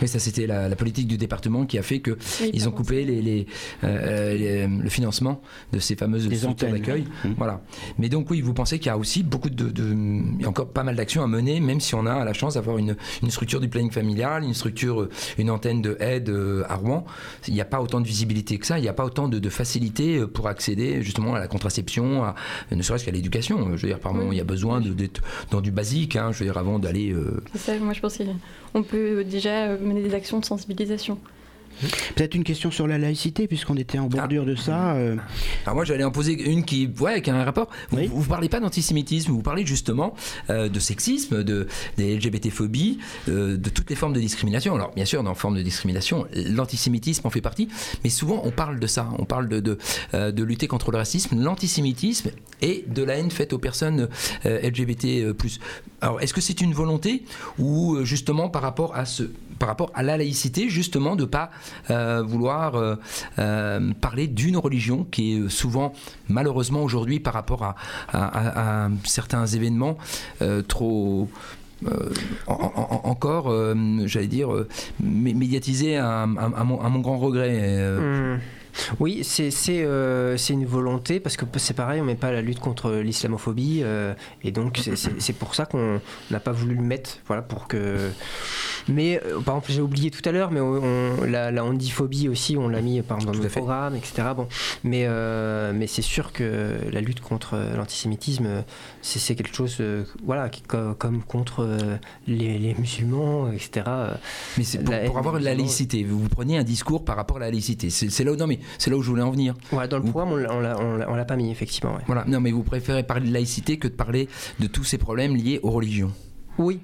Oui, ça c'était la, la politique du département qui a fait que Oui, ils ont coupé les, les, euh, les- le financement de ces fameuses Les structures antennes. d'accueil. Mmh. Voilà. Mais donc oui, vous pensez qu'il y a aussi beaucoup de, de- il y a encore pas mal d'actions à mener, même si on a la chance d'avoir une, une structure du planning familial, une structure, euh, une antenne de aide euh, à Rouen. Il n'y a pas autant de visibilité que ça, il n'y a pas autant de, de facilité euh, pour accéder justement à la contraception, à, ne serait-ce qu'à l'éducation. Je veux dire, par moment, il y a besoin de- d'être dans du basique. hein, je veux dire, avant d'aller. euh, C'est ça, moi je pense qu'on peut déjà mener des actions de sensibilisation. Peut-être une question sur la laïcité, puisqu'on était en bordure de ça. euh, Alors moi j'allais en poser une qui, ouais, qui a un rapport. Vous, Oui. vous parlez pas d'antisémitisme, vous parlez justement euh, de sexisme, de des LGBT-phobies, euh, de toutes les formes de discrimination. Alors bien sûr, dans forme de discrimination, l'antisémitisme en fait partie, mais souvent on parle de ça, on parle de de, de lutter contre le racisme, l'antisémitisme et de la haine faite aux personnes LGBT+. Alors est-ce que c'est une volonté ou justement par rapport à ce par rapport à la laïcité, justement, de pas euh, vouloir euh, euh, parler d'une religion qui est souvent, malheureusement aujourd'hui, par rapport à, certains événements, trop. en- en- en- encore, j'allais dire, euh, mé- médiatisé à, mon, grand regret. euh. Oui, c'est c'est, euh, c'est une volonté parce que c'est pareil, on met pas la lutte contre l'islamophobie euh, et donc c'est- pour ça qu'on n'a pas voulu le mettre, voilà pour que. Mais euh, par exemple, j'ai oublié tout à l'heure, mais on, la, la handiphobie aussi, on l'a mis par exemple dans fait. programmes, etc. Bon, mais mais c'est sûr que la lutte contre l'antisémitisme, c'est quelque chose, voilà, qui, comme contre les, les musulmans, etc. Mais c'est pour, avoir la laïcité. Vous, vous preniez un discours par rapport à la laïcité. C'est c'est là où non, mais c'est là où je voulais en venir. Dans le Vous- programme, on l'a- on l'a- pas mis effectivement. ouais. Voilà. Non, mais vous préférez parler de laïcité que de parler de tous ces problèmes liés aux religions. Oui,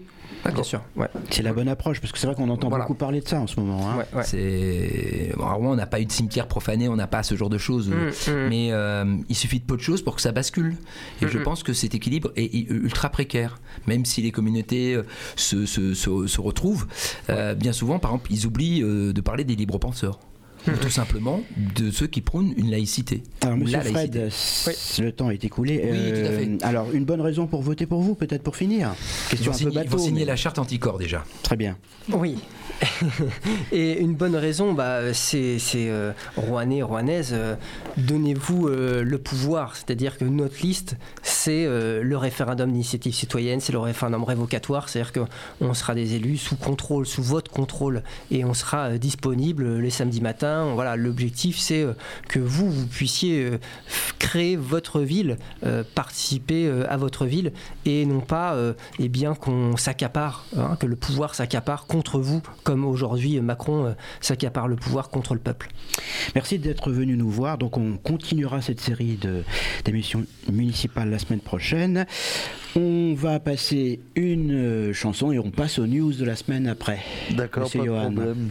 Bien sûr, ouais. C'est la bonne approche, parce que c'est vrai qu'on entend Voilà. beaucoup parler de ça en ce moment. hein. Ouais, ouais. C'est bon, à Rouen, on n'a pas eu de cimetière profané, on n'a pas ce genre de choses. Mm, mm. Mais euh, il suffit de peu de choses pour que ça bascule. Et Mm, je pense que cet équilibre est ultra précaire. Même si les communautés euh, se, se- se- se retrouvent, euh, bien souvent, par exemple, ils oublient euh, de parler des libres penseurs. Ou tout simplement de ceux qui prônent une laïcité. Alors, monsieur la Fred, laïcité. le temps est écoulé. Euh, Oui, tout à fait. Alors, une bonne raison pour voter pour vous, peut-être pour finir Question un peu signer, ils vont bateau. signer mais- la charte anticorps déjà. Très bien. Oui. Et une bonne raison, bah, c'est euh, Rouennais, Rouennaise, euh, donnez-vous euh, le pouvoir. C'est-à-dire que notre liste, c'est euh, le référendum d'initiative citoyenne, c'est le référendum révocatoire. C'est-à-dire qu'on sera des élus sous contrôle, sous votre contrôle, et on sera euh, disponible les samedis matins. Voilà, l'objectif, c'est euh, que vous, vous puissiez euh, créer votre ville, euh, participer à votre ville, et non pas, eh bien, qu'on s'accapare, hein, que le pouvoir s'accapare contre vous, comme aujourd'hui Macron s'accapare le pouvoir contre le peuple. Merci d'être venu nous voir. Donc, on continuera cette série de- d'émissions municipales la semaine prochaine. On va passer une chanson et on passe aux news de la semaine après. D'accord, pas de Johan. problème.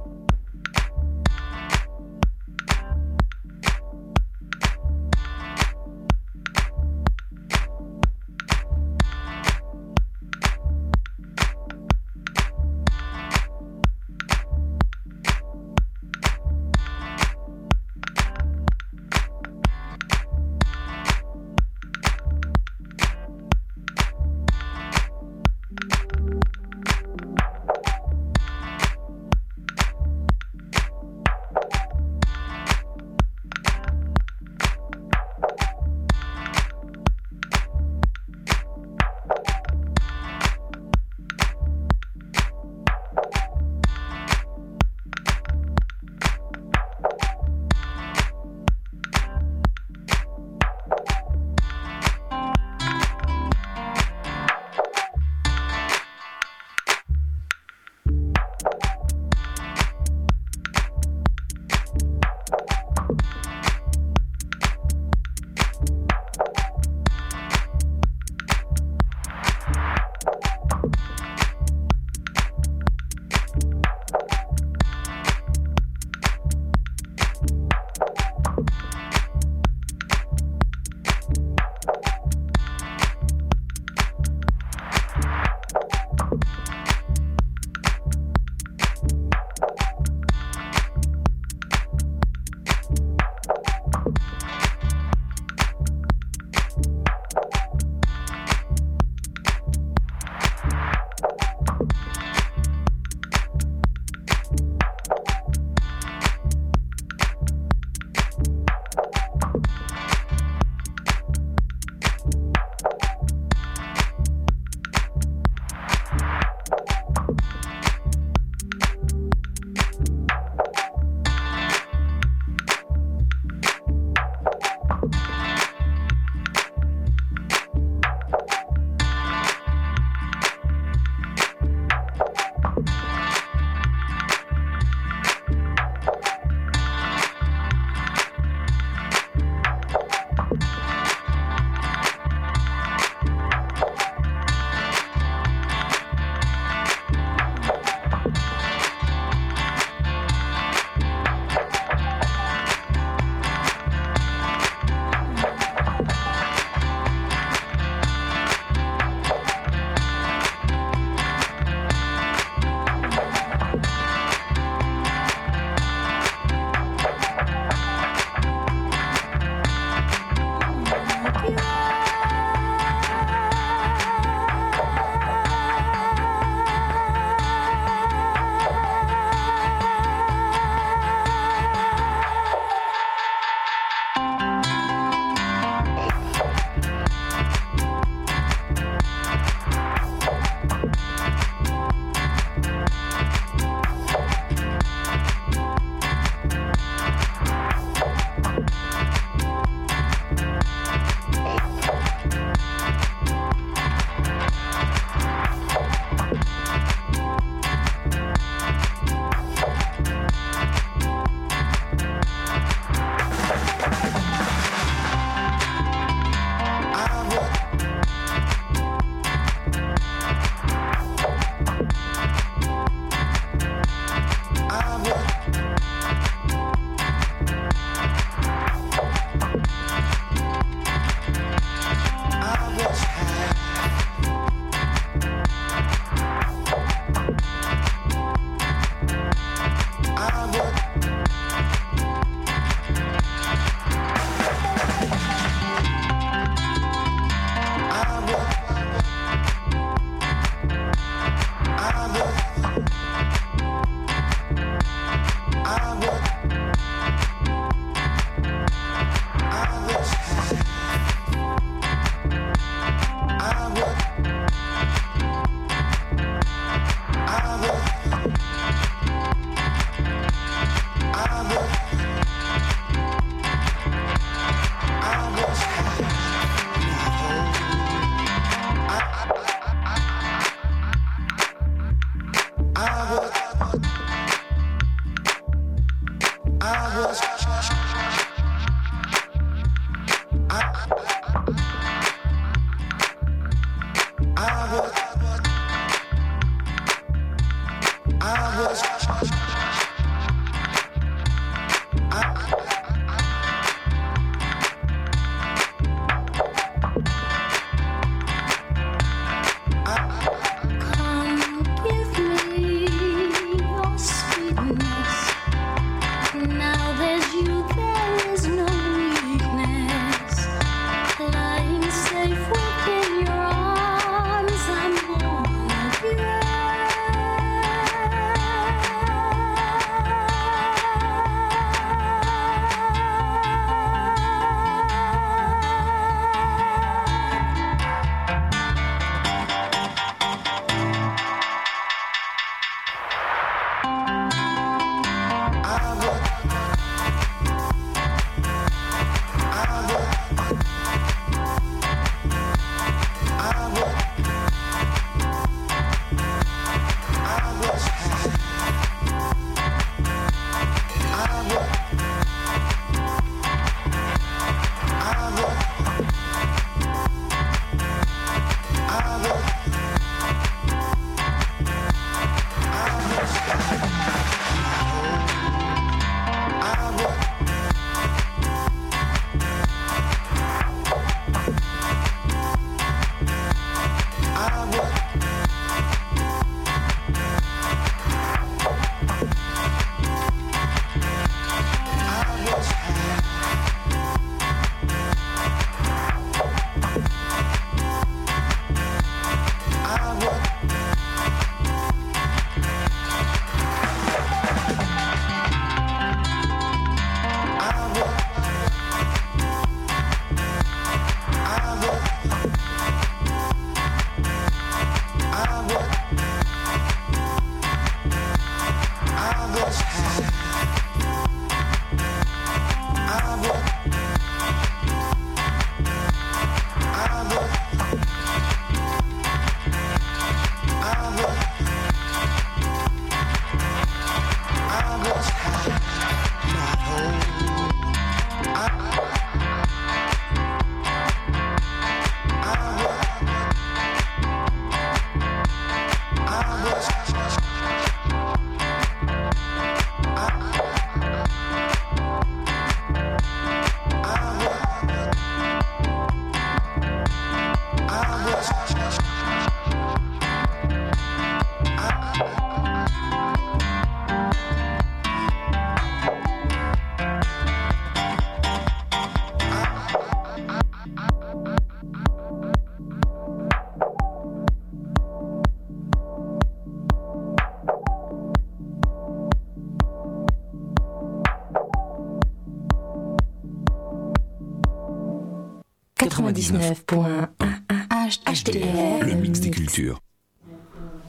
HDR. Le mix des cultures.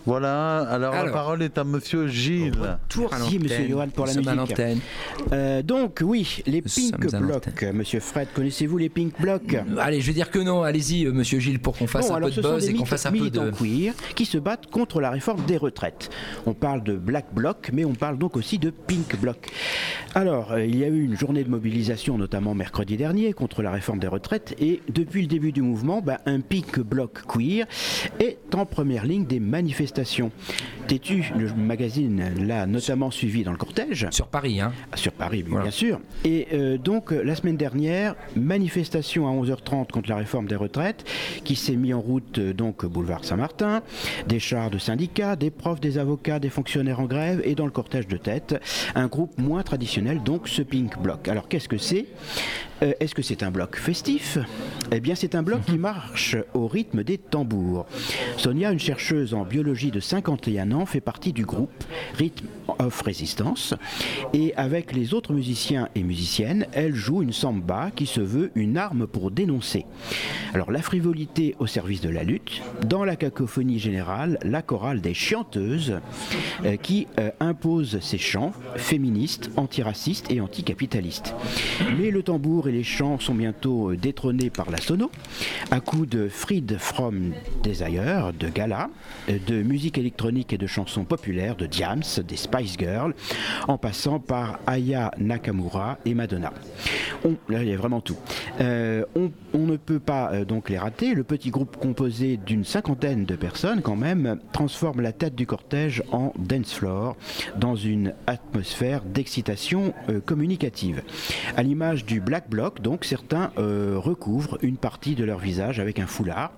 Voilà, alors, la Alors. parole est à monsieur Gilles. Merci, monsieur Johan, pour la à musique. Euh, donc, oui, les Pink Blocs. Monsieur Fred, connaissez-vous les Pink Blocs Allez, je vais dire que non. Allez-y, euh, monsieur Gilles, pour qu'on fasse Bon, un peu de buzz et qu'on fasse un peu de. queer qui se battent contre la réforme des retraites. On parle de Black Bloc, mais on parle donc aussi de Pink Bloc. Alors, euh, il y a eu une journée de mobilisation, notamment mercredi dernier, contre la réforme des retraites, et depuis le début du mouvement, bah, un Pink Bloc queer est en première ligne des manifestations manifestation. Tétu, le magazine l'a notamment suivi dans le cortège. Sur Paris, hein Sur Paris, bien sûr. Et euh, donc, euh, la semaine dernière, manifestation à 11h30 contre la réforme des retraites, qui s'est mis en route, euh, donc, boulevard Saint-Martin, des chars de syndicats, des profs, des avocats, des fonctionnaires en grève, et dans le cortège de tête, un groupe moins traditionnel, donc ce Pink Bloc. Alors, qu'est-ce que c'est? Euh, Est-ce que c'est un bloc festif? Eh bien, c'est un bloc qui marche au rythme des tambours. Sonia, une chercheuse en biologie de 51 ans, fait partie du groupe Rhythm of Resistance. Et avec les autres musiciens et musiciennes, elle joue une samba qui se veut une arme pour dénoncer. Alors, la frivolité au service de la lutte, dans la cacophonie générale, la chorale des chanteuses euh, qui euh, impose ses chants féministes, antiracistes et anticapitalistes. Mais le tambour et les chants sont bientôt euh, détrônés par la sono, à coup de Fried from Desire, de gala, euh, de musique électronique et de chansons populaires, de Diams, des Spice Girls, en passant par Aya Nakamura et Madonna. On, là, il y a vraiment tout. Euh, on, on ne peut pas donc les rater. Le petit groupe composé d'une cinquantaine de personnes, quand même, transforme la tête du cortège en dance floor, dans une atmosphère d'excitation communicative. À l'image du Black Bloc, donc certains euh, recouvrent une partie de leur visage avec un foulard,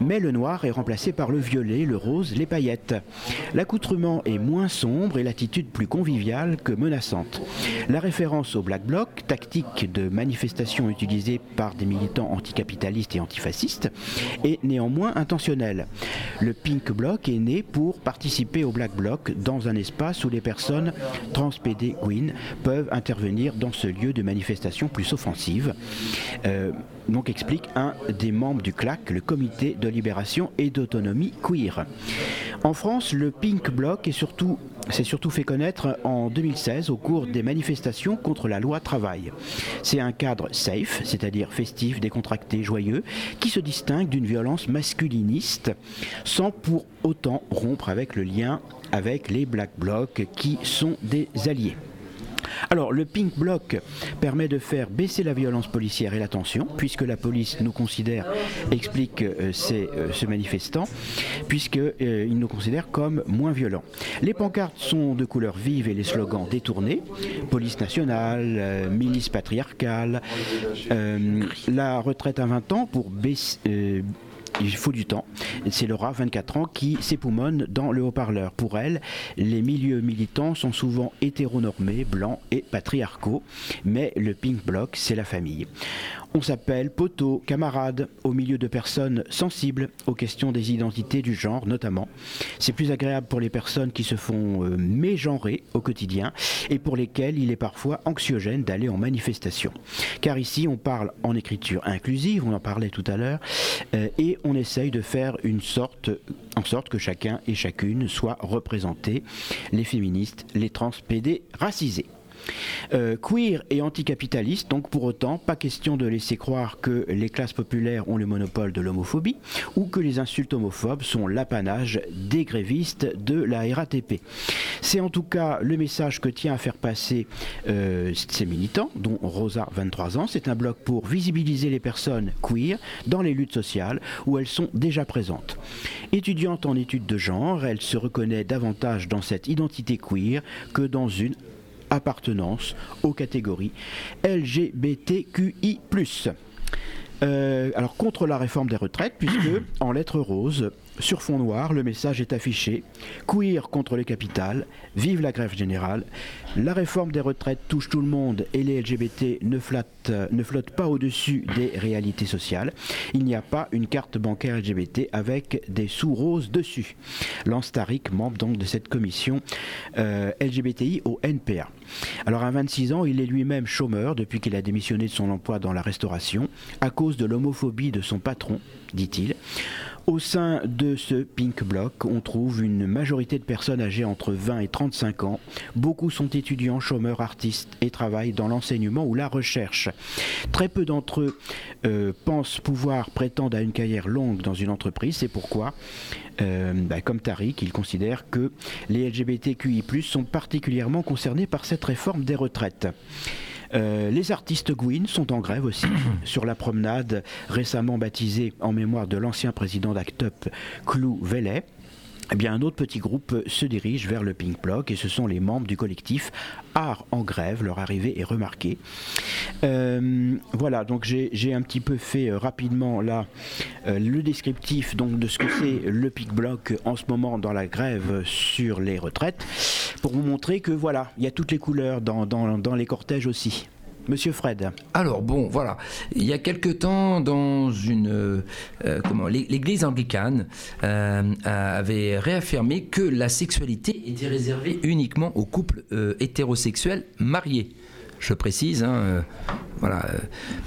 mais le noir est remplacé par le violet, le rose, les paillettes. L'accoutrement est moins sombre et l'attitude plus conviviale que menaçante. La référence au Black Bloc, tactique de manifestation utilisée par des militants anticapitalistes et antifascistes, est néanmoins intentionnelle. Le Pink Bloc est né pour participer au Black Bloc dans un espace où les personnes transpédéguines peuvent intervenir dans ce lieu de manifestation plus Euh, donc explique un des membres du CLAC, le Comité de libération et d'autonomie queer. En France, le Pink Bloc s'est surtout fait connaître en 2016 au cours des manifestations contre la loi travail. C'est un cadre safe, c'est-à-dire festif, décontracté, joyeux, qui se distingue d'une violence masculiniste sans pour autant rompre avec le lien avec les Black Blocs qui sont des alliés. Alors, le Pink Bloc permet de faire baisser la violence policière et la tension, puisque la police nous considère, explique euh, euh, ce manifestant, puisqu'il nous considère comme moins violents. Les pancartes sont de couleur vive et les slogans détournés. Police nationale, euh, milice patriarcale, euh, la retraite à 20 ans pour baisser... il faut du temps. C'est Laura, 24 ans, qui s'époumonne dans le haut-parleur. Pour elle, les milieux militants sont souvent hétéronormés, blancs et patriarcaux, mais le Pink Bloc, c'est la famille. On s'appelle poteau, camarade, au milieu de personnes sensibles aux questions des identités du genre notamment. C'est plus agréable pour les personnes qui se font euh, mégenrer au quotidien et pour lesquelles il est parfois anxiogène d'aller en manifestation. Car ici, on parle en écriture inclusive, on en parlait tout à l'heure, euh, et on essaye de faire une sorte, en sorte que chacun et chacune soit représenté, les féministes, les transpédés, racisés. Euh, queer et anticapitaliste, donc pour autant, pas question de laisser croire que les classes populaires ont le monopole de l'homophobie ou que les insultes homophobes sont l'apanage des grévistes de la RATP. C'est en tout cas le message que tient à faire passer euh, ces militants, dont Rosa, 23 ans. C'est un bloc pour visibiliser les personnes queer dans les luttes sociales où elles sont déjà présentes. Étudiante en études de genre, elle se reconnaît davantage dans cette identité queer que dans une appartenance aux catégories LGBTQI+. Euh, alors contre la réforme des retraites, puisque en lettres roses, sur fond noir, le message est affiché queer contre les capitales, vive la grève générale. La réforme des retraites touche tout le monde et les LGBT ne, flottent pas au-dessus des réalités sociales. Il n'y a pas une carte bancaire LGBT avec des sous roses dessus. Lance Tariq, membre donc de cette commission euh, LGBTI au NPA. Alors à 26 ans, il est lui-même chômeur depuis qu'il a démissionné de son emploi dans la restauration à cause de l'homophobie de son patron, dit-il. Au sein de ce Pink Bloc, on trouve une majorité de personnes âgées entre 20 et 35 ans. Beaucoup sont étudiants, chômeurs, artistes et travaillent dans l'enseignement ou la recherche. Très peu d'entre eux euh, pensent pouvoir prétendre à une carrière longue dans une entreprise. C'est pourquoi, euh, bah, comme Tariq, il considère que les LGBTQI+, sont particulièrement concernés par cette réforme des retraites. Euh, les artistes Gwyn sont en grève aussi sur la promenade récemment baptisée en mémoire de l'ancien président d'Act Up, Clou Vellet. Eh bien, un autre petit groupe se dirige vers le Pink Block et ce sont les membres du collectif Art en grève. Leur arrivée est remarquée. Euh, voilà, donc j'ai un petit peu fait euh, rapidement là euh, le descriptif donc, de ce que c'est le Pink Block en ce moment dans la grève sur les retraites pour vous montrer que voilà, il y a toutes les couleurs dans les cortèges aussi. Monsieur Fred. Alors bon, voilà. Il y a quelque temps, dans une euh, euh, comment, l'é- l'Église anglicane euh, avait réaffirmé que la sexualité était réservée uniquement aux couples hétérosexuels mariés. Je précise, hein, euh, voilà, euh,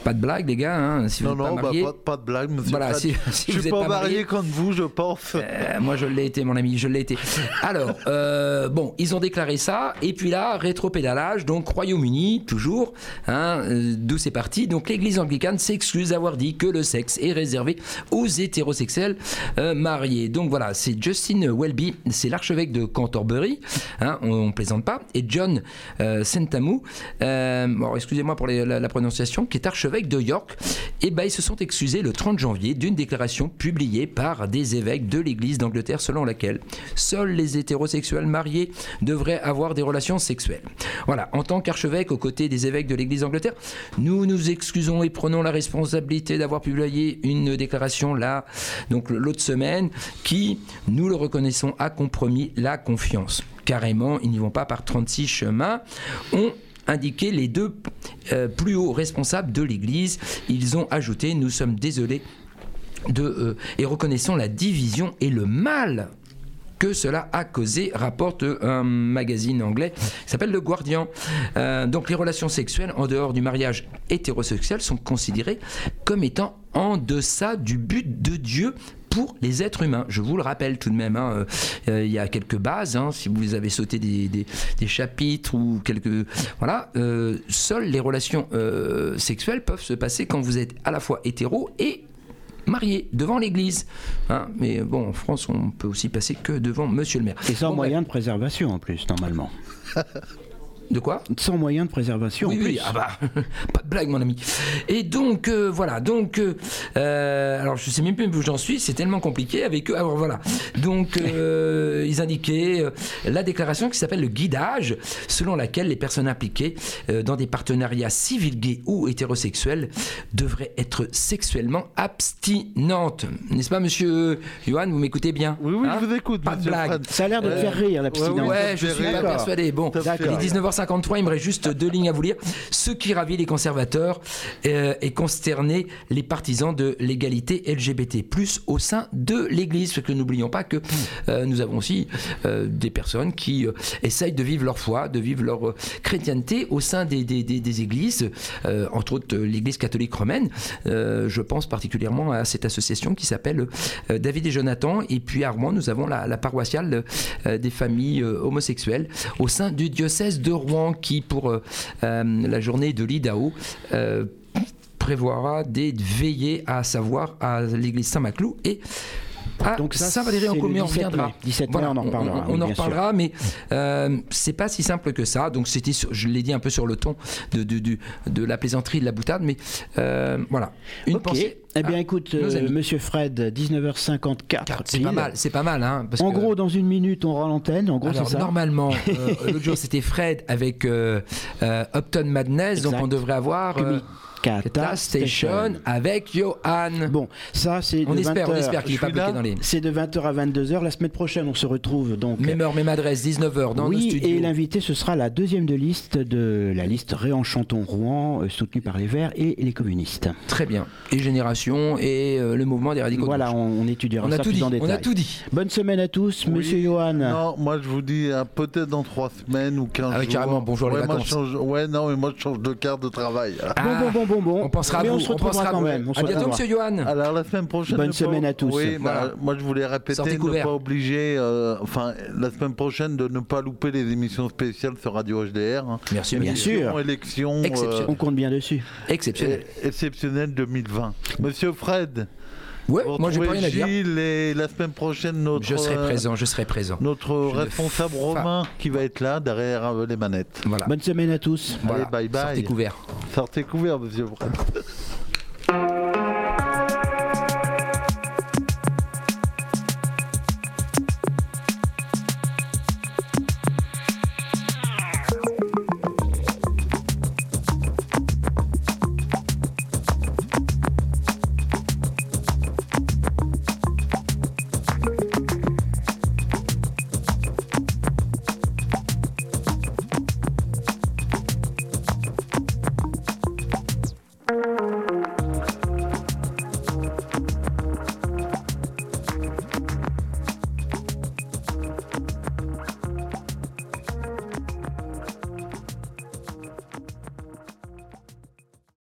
pas de blague les gars. hein, si vous Non, n'êtes non, pas bah, marié, pas, pas de blague, monsieur. Voilà, si- si je vous suis êtes pas pas marié- comme vous, je pense. Euh, moi, je l'ai été, mon ami, je l'ai été. Alors, euh, bon, ils ont déclaré ça, et puis là, rétropédalage, donc Royaume-Uni, toujours, hein, euh, d'où c'est parti. Donc, l'Église anglicane s'excuse d'avoir dit que le sexe est réservé aux hétérosexuels mariés. Donc voilà, c'est Justin Welby, c'est l'archevêque de Canterbury, hein, on, on plaisante pas, et John Sentamu, euh, excusez-moi pour la, prononciation, qui est archevêque de York. Et ben, ils se sont excusés le 30 janvier d'une déclaration publiée par des évêques de l'Église d'Angleterre selon laquelle seuls les hétérosexuels mariés devraient avoir des relations sexuelles. Voilà, en tant qu'archevêque aux côtés des évêques de l'Église d'Angleterre, nous nous excusons et prenons la responsabilité d'avoir publié une déclaration là, donc l'autre semaine, qui, nous le reconnaissons, a compromis la confiance. Carrément, ils n'y vont pas par 36 chemins. Indiqué les deux euh, plus hauts responsables de l'Église. Ils ont ajouté Nous sommes désolés euh, et reconnaissons la division et le mal que cela a causé, rapporte un magazine anglais qui s'appelle Le Guardian. Euh, donc les relations sexuelles en dehors du mariage hétérosexuel sont considérées comme étant en deçà du but de Dieu pour les êtres humains. Je vous le rappelle tout de même, hein, euh, euh, il y a quelques bases, hein, si vous avez sauté des, des- des chapitres ou quelques... Voilà, euh, seules les relations euh, sexuelles peuvent se passer quand vous êtes à la fois hétéro et marié devant l'église. Hein, mais bon, en France, on peut aussi passer que devant monsieur le maire. Et sans Bon, moyen de préservation en plus, normalement. De quoi? Sans moyen de préservation oui, en plus. oui, ah bah, pas de blague, mon ami. Et donc, euh, voilà, donc, euh, euh, alors je sais même plus où j'en suis, c'est tellement compliqué avec eux. Alors voilà, donc, euh, ils indiquaient euh, la déclaration qui s'appelle le guidage, selon laquelle les personnes impliquées euh, dans des partenariats civils gays ou hétérosexuels devraient être sexuellement abstinentes. N'est-ce pas, monsieur Johan, vous m'écoutez bien? Oui, oui, Hein? je vous écoute, Pas de blague. Fred. Ça a l'air de faire rire, l'abstinence. Ouais, je suis pas persuadé. Bon, il est 19h53, il me reste juste deux lignes à vous lire. Ce qui ravit les conservateurs euh, et consterner les partisans de l'égalité LGBT+, au sein de l'Église. Parce que n'oublions pas que euh, nous avons aussi euh, des personnes qui essayent de vivre leur foi, de vivre leur chrétienté au sein des, églises, entre autres l'Église catholique romaine. Je pense particulièrement à cette association qui s'appelle David et Jonathan. Et puis à Rouen, nous avons la, la paroissiale des familles homosexuelles au sein du diocèse de Rouen qui, pour euh, euh, la journée de l'IDAO, euh, prévoira des veillées à savoir à l'église Saint-Maclou et à Donc ça, Saint-Valéry en on 17 reviendra. mai. 17 mai, on en reparlera, On, oui, en reparlera, mais euh, c'est pas si simple que ça. Donc c'était, sur- je l'ai dit un peu sur le ton de, de, de, de la plaisanterie, de la boutade, mais euh, voilà. Une pensée. Eh bien, à écoute, euh, monsieur Fred, 19h54. C'est pas mal, c'est pas mal, hein. parce En que- gros, dans une minute, on rend l'antenne. En gros, Alors c'est ça. normalement, euh, l'autre jour c'était Fred avec euh, euh, Upton Madness, donc on devrait avoir Kata Kata Station avec Johan. Bon, ça, c'est On de espère, 20 on espère qu'il n'est Je pas suis bloqué là. dans les. C'est de 20h à 22h. La semaine prochaine, on se retrouve donc. Même heure, même adresse, 19h dans nos oui, studios. et l'invité, ce sera la deuxième de liste de la liste Réenchantons Rouen, euh, soutenue par les Verts et les communistes. Très bien. Et Génération et euh, le mouvement des radicaux. Voilà, on, on étudiera on a ça tout plus dit. en On détail. a tout dit. Bonne semaine à tous, Oui. monsieur Johan. Non, moi je vous dis euh, peut-être dans trois semaines ou 15 Ah oui, jours. carrément, bonjour les ouais, moi, je vacances. change- Ouais, non, mais moi je change de carte de travail. Ah, bon, bon, bon, bon. On pensera à Mais vous. on se retrouvera pensera à quand même. On se à bientôt, retrouvera. monsieur Johan. Alors la semaine prochaine. Bonne semaine à tous. Oui, Voilà. bah, moi je voulais répéter, ne pas obliger, euh, enfin la semaine prochaine de ne pas louper les émissions spéciales sur Radio HDR. hein. Merci, Bien sûr. Élection, Exceptionnel. On compte bien dessus. Exceptionnel. euh, exceptionnelle 2020. Monsieur Fred, Ouais, vous moi j'ai pas rien à dire. Et la semaine prochaine notre. Je serai euh, présent, je serai présent. Notre Je responsable Romain qui va être là derrière euh, les manettes. Voilà. Bonne semaine à tous. Voilà. Allez, bye bye. Sortez couverts. Sortez couvert, monsieur.